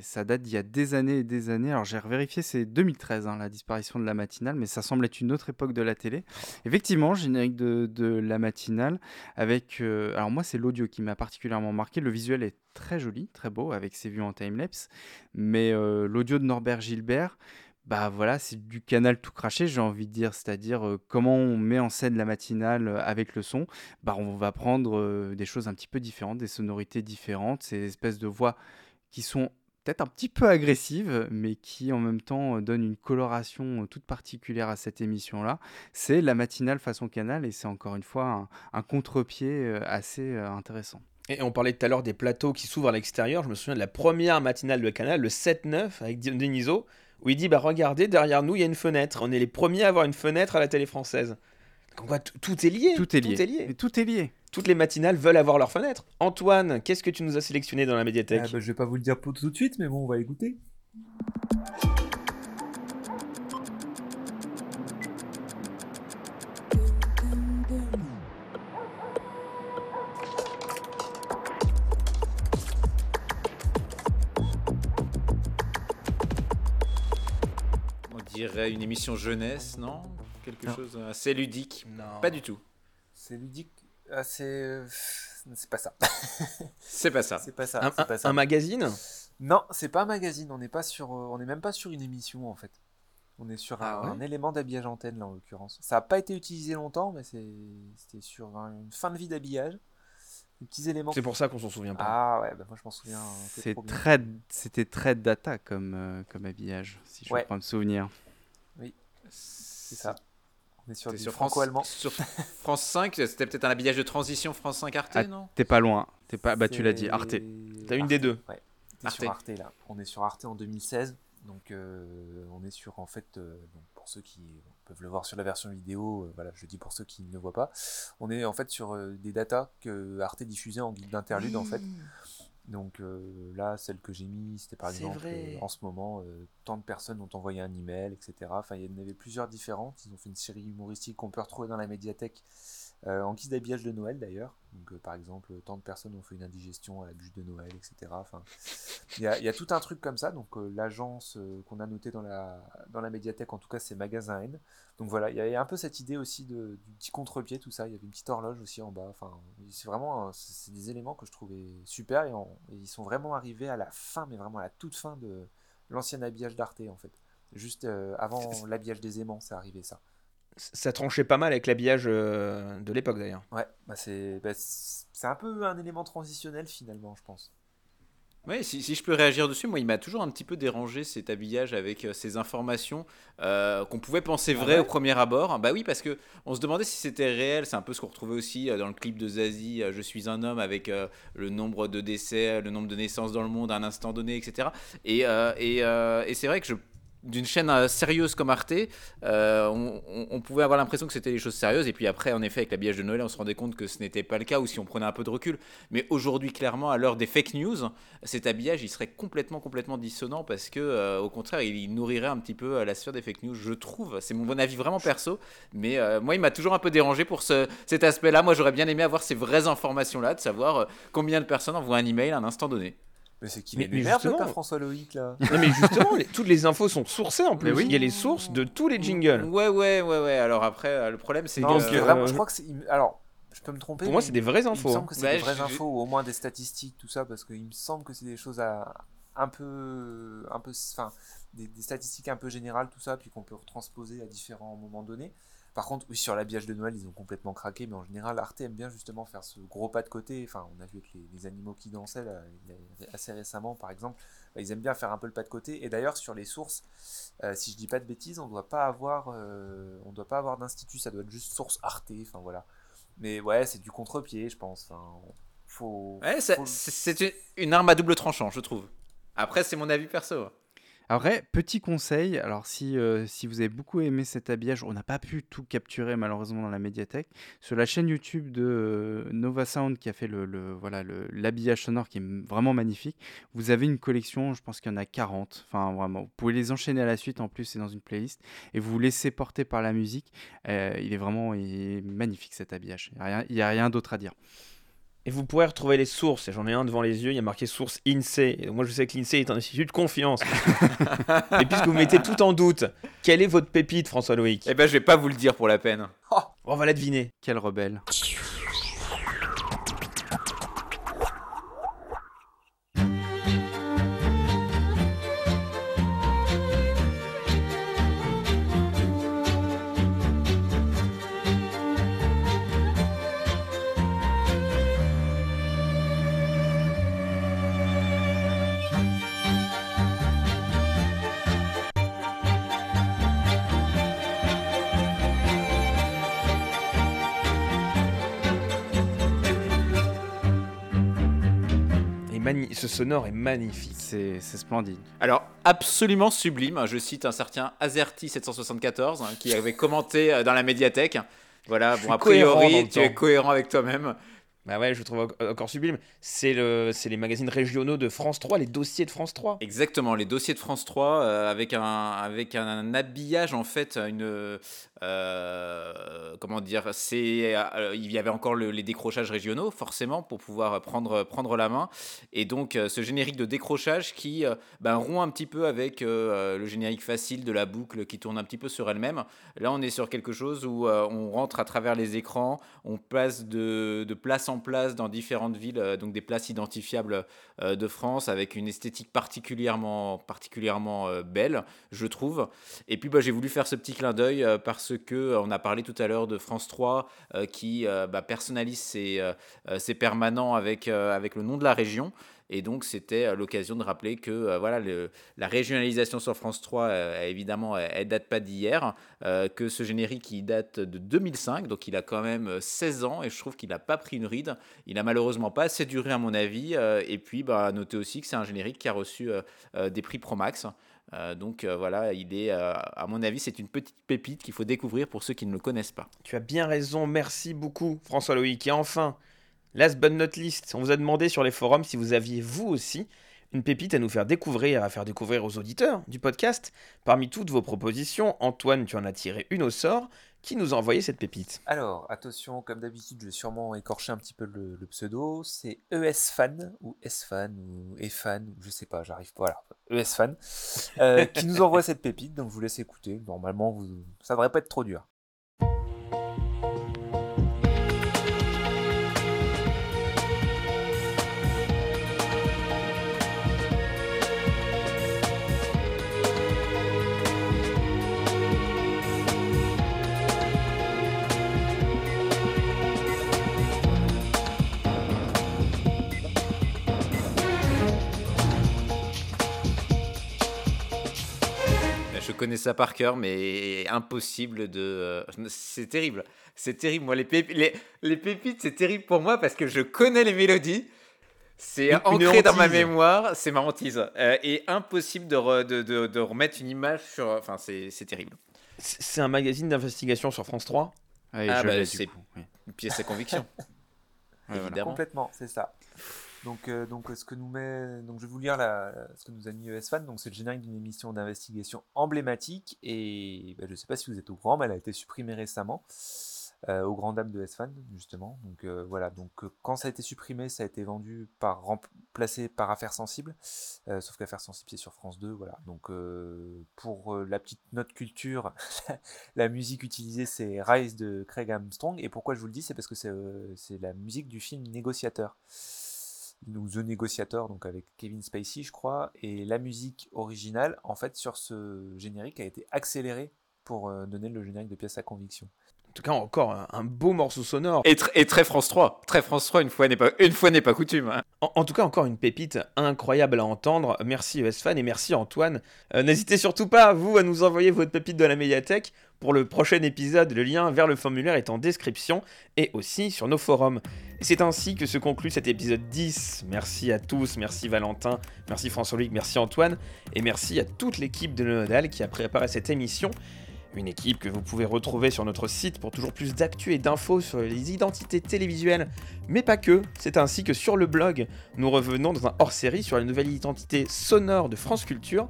Speaker 3: ça date d'il y a des années et des années. Alors, j'ai vérifié, c'est 2013, hein, la disparition de la matinale, mais ça semble être une autre époque de la télé. Effectivement, générique de, de la matinale, avec... euh, alors moi, c'est l'audio qui m'a particulièrement marqué. Le visuel est très joli, très beau, avec ses vues en timelapse. Mais euh, l'audio de Norbert Gilbert... Bah voilà, c'est du canal tout craché, j'ai envie de dire, c'est-à-dire euh, comment on met en scène la matinale euh, avec le son. Bah on va prendre euh, des choses un petit peu différentes, des sonorités différentes, ces espèces de voix qui sont peut-être un petit peu agressives, mais qui en même temps donnent une coloration toute particulière à cette émission-là. C'est la matinale façon canal et c'est encore une fois un, contre-pied assez intéressant.
Speaker 1: Et on parlait tout à l'heure des plateaux qui s'ouvrent à l'extérieur. Je me souviens de la première matinale de Canal, le 7-9, avec Di- Denisot, où il dit Bah regardez, derrière nous, il y a une fenêtre. On est les premiers à avoir une fenêtre à la télé française. Donc, quoi, tout- tout est lié.
Speaker 3: Tout est lié.
Speaker 1: Tout est lié.
Speaker 3: Mais tout est lié.
Speaker 1: Toutes les matinales veulent avoir leur fenêtre. Antoine, qu'est-ce que tu nous as sélectionné dans la médiathèque?
Speaker 18: Ah bah, je vais pas vous le dire pour tout de suite, mais bon, on va écouter.
Speaker 2: On dirait une émission jeunesse, non? Quelque
Speaker 18: Non.
Speaker 2: chose assez ludique?
Speaker 18: Non.
Speaker 2: Pas du tout.
Speaker 18: C'est ludique. Ah, c'est. C'est pas ça. <laughs>
Speaker 2: C'est pas ça.
Speaker 18: C'est pas ça.
Speaker 1: Un-
Speaker 18: c'est
Speaker 1: un-
Speaker 18: pas ça.
Speaker 1: un magazine?
Speaker 18: Non, c'est pas un magazine. On n'est pas sur. euh, On n'est même pas sur une émission en fait. On est sur
Speaker 1: Ah
Speaker 18: un,
Speaker 1: ouais?
Speaker 18: un élément d'habillage antenne là en l'occurrence. Ça n'a pas été utilisé longtemps, mais c'était sur un- une fin de vie d'habillage. Des petits éléments.
Speaker 1: C'est pour ça qu'on s'en souvient pas.
Speaker 18: Ah ouais, bah moi je m'en souviens. euh, bien.
Speaker 3: très, c'était très data comme, euh, comme habillage, si je
Speaker 18: Ouais.
Speaker 3: crois me souvenir.
Speaker 18: C'est ça. On est sur du
Speaker 2: sur France,
Speaker 18: franco-allemand. <laughs>
Speaker 2: sur France 5, c'était peut-être un habillage de transition France 5 Arte,
Speaker 3: Ah,
Speaker 2: non
Speaker 3: t'es pas loin. T'es pas, bah tu l'as dit, Arte.
Speaker 1: T'as une des deux.
Speaker 18: Ouais.
Speaker 2: Arte.
Speaker 18: sur Arte là. On est sur Arte en 2016. Donc euh, on est sur en fait, euh, donc, pour ceux qui peuvent le voir sur la version vidéo, euh, voilà, je dis pour ceux qui ne le voient pas, on est en fait sur des datas que Arte diffusait en guide d'interlude en fait. Donc euh, là, celle que j'ai mis, c'était par exemple euh, en ce moment, euh, tant de personnes ont envoyé un email, etc. Enfin, il y en avait plusieurs différentes. Ils ont fait une série humoristique qu'on peut retrouver dans la médiathèque euh, en guise d'habillage de Noël d'ailleurs. Donc euh, par exemple, tant de personnes ont fait une indigestion à la bûche de Noël, etc. Enfin, il y a, il y a tout un truc comme ça. Donc euh, l'agence qu'on a notée dans la, dans la médiathèque, en tout cas, c'est Magasin N. Donc voilà, il y a- un peu cette idée aussi de, du petit contre-pied, tout ça. Il y avait une petite horloge aussi en bas. Enfin, c'est vraiment, c'est des éléments que je trouvais super et, et ils sont vraiment arrivés à la fin, mais vraiment à la toute fin de l'ancien habillage d'Arte en fait. Juste avant <laughs> l'habillage des aimants, c'est arrivé ça.
Speaker 1: Ça tranchait pas mal avec l'habillage euh, de l'époque d'ailleurs.
Speaker 18: Ouais, bah c'est bah, c'est un peu un élément transitionnel finalement, je pense.
Speaker 2: Oui, si, si je peux réagir dessus, moi, il m'a toujours un petit peu dérangé cet habillage avec euh, ces informations euh, qu'on pouvait penser
Speaker 18: Ah
Speaker 2: vraies
Speaker 18: ouais
Speaker 2: au premier abord. Bah oui, parce que on se demandait si c'était réel. C'est un peu ce qu'on retrouvait aussi euh, dans le clip de Zazie, euh, Je suis un homme, avec euh, le nombre de décès, le nombre de naissances dans le monde à un instant donné, etc. Et, euh, et, euh, et c'est vrai que je d'une chaîne euh, sérieuse comme Arte, euh, on, pouvait avoir l'impression que c'était des choses sérieuses. Et puis après, en effet, avec l'habillage de Noël, on se rendait compte que ce n'était pas le cas, ou si on prenait un peu de recul. Mais aujourd'hui, clairement, à l'heure des fake news, cet habillage, il serait complètement, complètement dissonant parce que, euh, au contraire, il nourrirait un petit peu la sphère des fake news, je trouve. C'est mon bon avis vraiment perso. Mais moi, il m'a toujours un peu dérangé pour ce, cet aspect-là. Moi, j'aurais bien aimé avoir ces vraies informations-là, de savoir combien de personnes envoient un email à un instant donné.
Speaker 18: Mais c'est qui
Speaker 1: Mais- mais
Speaker 18: le
Speaker 1: justement-
Speaker 18: père François Loïc là <laughs>
Speaker 1: Non mais justement, les- toutes les infos sont sourcées en plus.
Speaker 2: Oui.
Speaker 1: Il y a les sources de tous les jingles.
Speaker 2: Ouais, ouais, ouais, ouais. Alors après, euh, le problème, c'est
Speaker 18: Non,
Speaker 2: que.
Speaker 18: vraiment, je crois que c'est. Alors, je peux me tromper.
Speaker 1: Pour moi, c'est des vraies
Speaker 18: Il me
Speaker 1: infos,
Speaker 18: semble
Speaker 1: hein.
Speaker 18: que c'est
Speaker 2: Ouais,
Speaker 18: des vraies
Speaker 2: je-
Speaker 18: infos, ou au moins des statistiques, tout ça, parce qu'il me semble que c'est des choses à un peu, un peu, enfin, des, des statistiques un peu générales, tout ça, puis qu'on peut retransposer à différents moments donnés. Par contre, oui, sur l'habillage de Noël, ils ont complètement craqué, mais en général, Arte aime bien justement faire ce gros pas de côté. Enfin, on a vu avec les, les animaux qui dansaient là, assez récemment, par exemple, bah, ils aiment bien faire un peu le pas de côté. Et d'ailleurs, sur les sources, euh, si je dis pas de bêtises, on doit pas avoir, euh, on doit pas avoir d'institut, ça doit être juste source Arte. Enfin voilà. Mais ouais, c'est du contre-pied, je pense. Enfin, faut.
Speaker 2: Ouais,
Speaker 18: faut-
Speaker 2: c'est c'est une, une arme à double tranchant, je trouve. Après, c'est mon avis perso.
Speaker 3: Après, petit conseil, alors si, euh, si vous avez beaucoup aimé cet habillage, on n'a pas pu tout capturer malheureusement dans la médiathèque. Sur la chaîne YouTube de euh, Nova Sound qui a fait le, voilà, l'habillage sonore qui est vraiment magnifique, vous avez une collection, je pense qu'il y en a 40. Enfin, vraiment, vous pouvez les enchaîner à la suite en plus, c'est dans une playlist. Et vous vous laissez porter par la musique. Euh, il est vraiment magnifique cet habillage. Il n'y a rien d'autre à dire.
Speaker 1: Et vous pourrez retrouver les sources. Et J'en ai un devant les yeux, il y a marqué source INSEE. Et moi, je sais que l'INSEE est un institut de confiance. <laughs> Et puisque vous mettez tout en doute, quelle est votre pépite, François Loïc
Speaker 2: Eh ben, je vais pas vous le dire pour la peine.
Speaker 1: On va la deviner.
Speaker 3: Quel rebelle.
Speaker 1: Ce sonore est magnifique.
Speaker 3: C'est c'est splendide.
Speaker 2: Alors, absolument sublime. Je cite un certain Azerty774 hein, qui avait commenté euh, dans la médiathèque. Voilà, bon, a priori, tu es cohérent avec toi-même.
Speaker 1: Bah ouais, je trouve en- encore sublime. C'est le, les magazines régionaux de France 3, les dossiers de France 3.
Speaker 2: Exactement, les dossiers de France 3 euh, avec, un, avec un, habillage en fait, une euh, comment dire, c'est euh, il y avait encore le- les décrochages régionaux forcément pour pouvoir prendre prendre la main et donc ce générique de décrochage qui ben, rompt un petit peu avec le générique facile de la boucle qui tourne un petit peu sur elle-même. Là, on est sur quelque chose où on rentre à travers les écrans, on passe de, de place en place dans différentes villes, euh, donc des places identifiables euh, de France avec une esthétique particulièrement, particulièrement euh, belle, je trouve. Et puis bah, j'ai voulu faire ce petit clin d'œil parce que on a parlé tout à l'heure de France 3 euh, qui bah, personnalise ses, ses permanents avec, avec le nom de la région. Et donc, c'était euh, l'occasion de rappeler que euh, voilà, la régionalisation sur France 3, euh, évidemment, elle, date pas d'hier, que ce générique, il date de 2005, donc il a quand même euh, 16 ans, et je trouve qu'il n'a pas pris une ride. Il a malheureusement pas assez duré, à mon avis. et puis, bah, à noter aussi que c'est un générique qui a reçu des prix Promax. Euh, donc voilà, il est, à mon avis, c'est une petite pépite qu'il faut découvrir pour ceux qui ne le connaissent pas.
Speaker 1: Tu as bien raison, merci beaucoup François Loïc. Et enfin, last but not least, on vous a demandé sur les forums si vous aviez vous aussi une pépite à nous faire découvrir, à faire découvrir aux auditeurs du podcast. Parmi toutes vos propositions, Antoine, tu en as tiré une au sort. Qui nous a envoyé cette pépite?
Speaker 18: Alors, attention, comme d'habitude, je vais sûrement écorcher un petit peu le, pseudo. C'est ESFan, ou SFan, ou EFan, je sais pas, j'arrive pas. Voilà, ESFan, euh, qui nous envoie cette pépite, donc je vous laisse écouter. Normalement, vous, ça devrait pas être trop dur.
Speaker 2: Connais ça par cœur, mais impossible de. euh, C'est terrible. C'est terrible. Moi, les, pépi- les, les pépites, c'est terrible pour moi parce que je connais les mélodies. C'est ancré dans ma mémoire, c'est ma hantise. Euh, et impossible de, re- de, de- de remettre une image sur. Enfin, c'est c'est terrible.
Speaker 1: C'est un magazine d'investigation sur France 3
Speaker 3: Ah, et
Speaker 2: Ah,
Speaker 3: je
Speaker 2: bah, c'est
Speaker 3: oui.
Speaker 2: une pièce à conviction. <laughs> Évidemment.
Speaker 18: Complètement, c'est ça. Donc, euh, donc, ce que nous met, donc, je vais vous lire la, ce que nous a mis ESFan. Donc, c'est le générique d'une émission d'investigation emblématique et bah, je ne sais pas si vous êtes au courant, mais elle a été supprimée récemment euh, au grand dame de ESFan justement. Donc euh, voilà. Donc euh, quand ça a été supprimé, ça a été vendu par remplacé par Affaires Sensibles. Euh, sauf qu'Affaires Sensibles c'est sur France 2. Voilà. Donc euh, pour la petite note culture, <laughs> la musique utilisée c'est Rise de Craig Armstrong. Et pourquoi je vous le dis, c'est parce que c'est la musique du film Négociateur ou The Négociateur, donc avec Kevin Spacey, je crois, et la musique originale, en fait, sur ce générique, a été accélérée pour euh, donner le générique de pièce à conviction.
Speaker 1: En tout cas, encore un, un beau morceau sonore.
Speaker 2: Et, tr- et très France 3. Très France 3, une fois n'est pas, une fois n'est pas coutume. hein.
Speaker 1: En, en tout cas, encore une pépite incroyable à entendre. Merci ESFan et merci Antoine. Euh, N'hésitez surtout pas, vous, à nous envoyer votre pépite de la médiathèque pour le prochain épisode. Le lien vers le formulaire est en description et aussi sur nos forums. C'est ainsi que se conclut cet épisode 10. Merci à tous, merci Valentin, merci François-Luc, merci Antoine, et merci à toute l'équipe de Nodal qui a préparé cette émission. Une équipe que vous pouvez retrouver sur notre site pour toujours plus d'actu et d'infos sur les identités télévisuelles, mais pas que. C'est ainsi que sur le blog, nous revenons dans un hors-série sur la nouvelle identité sonore de France Culture,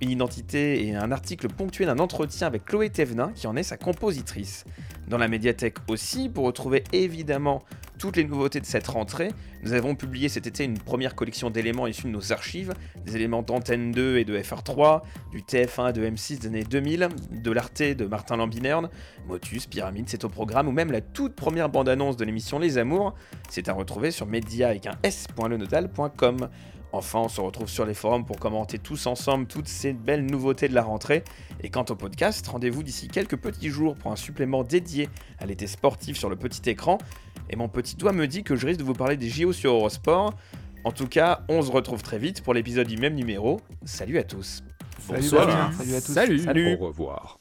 Speaker 1: une identité et un article ponctué d'un entretien avec Chloé Thévenin qui en est sa compositrice. Dans la médiathèque aussi, pour retrouver évidemment toutes les nouveautés de cette rentrée, nous avons publié cet été une première collection d'éléments issus de nos archives, des éléments d'Antenne 2 et de FR3, du TF1 et de M6 des années 2000, de l'Arte de Martin Lambinerne, Motus, Pyramide, c'est au programme, ou même la toute première bande-annonce de l'émission Les Amours, c'est à retrouver sur media avec un s.lenodal.com. Enfin, on se retrouve sur les forums pour commenter tous ensemble toutes ces belles nouveautés de la rentrée. Et quant au podcast, rendez-vous d'ici quelques petits jours pour un supplément dédié à l'été sportif sur le petit écran. Et mon petit doigt me dit que je risque de vous parler des JO sur Eurosport. En tout cas, on se retrouve très vite pour l'épisode du même numéro. Salut à tous.
Speaker 3: Bonsoir. Salut à tous.
Speaker 1: Salut.
Speaker 5: Au revoir.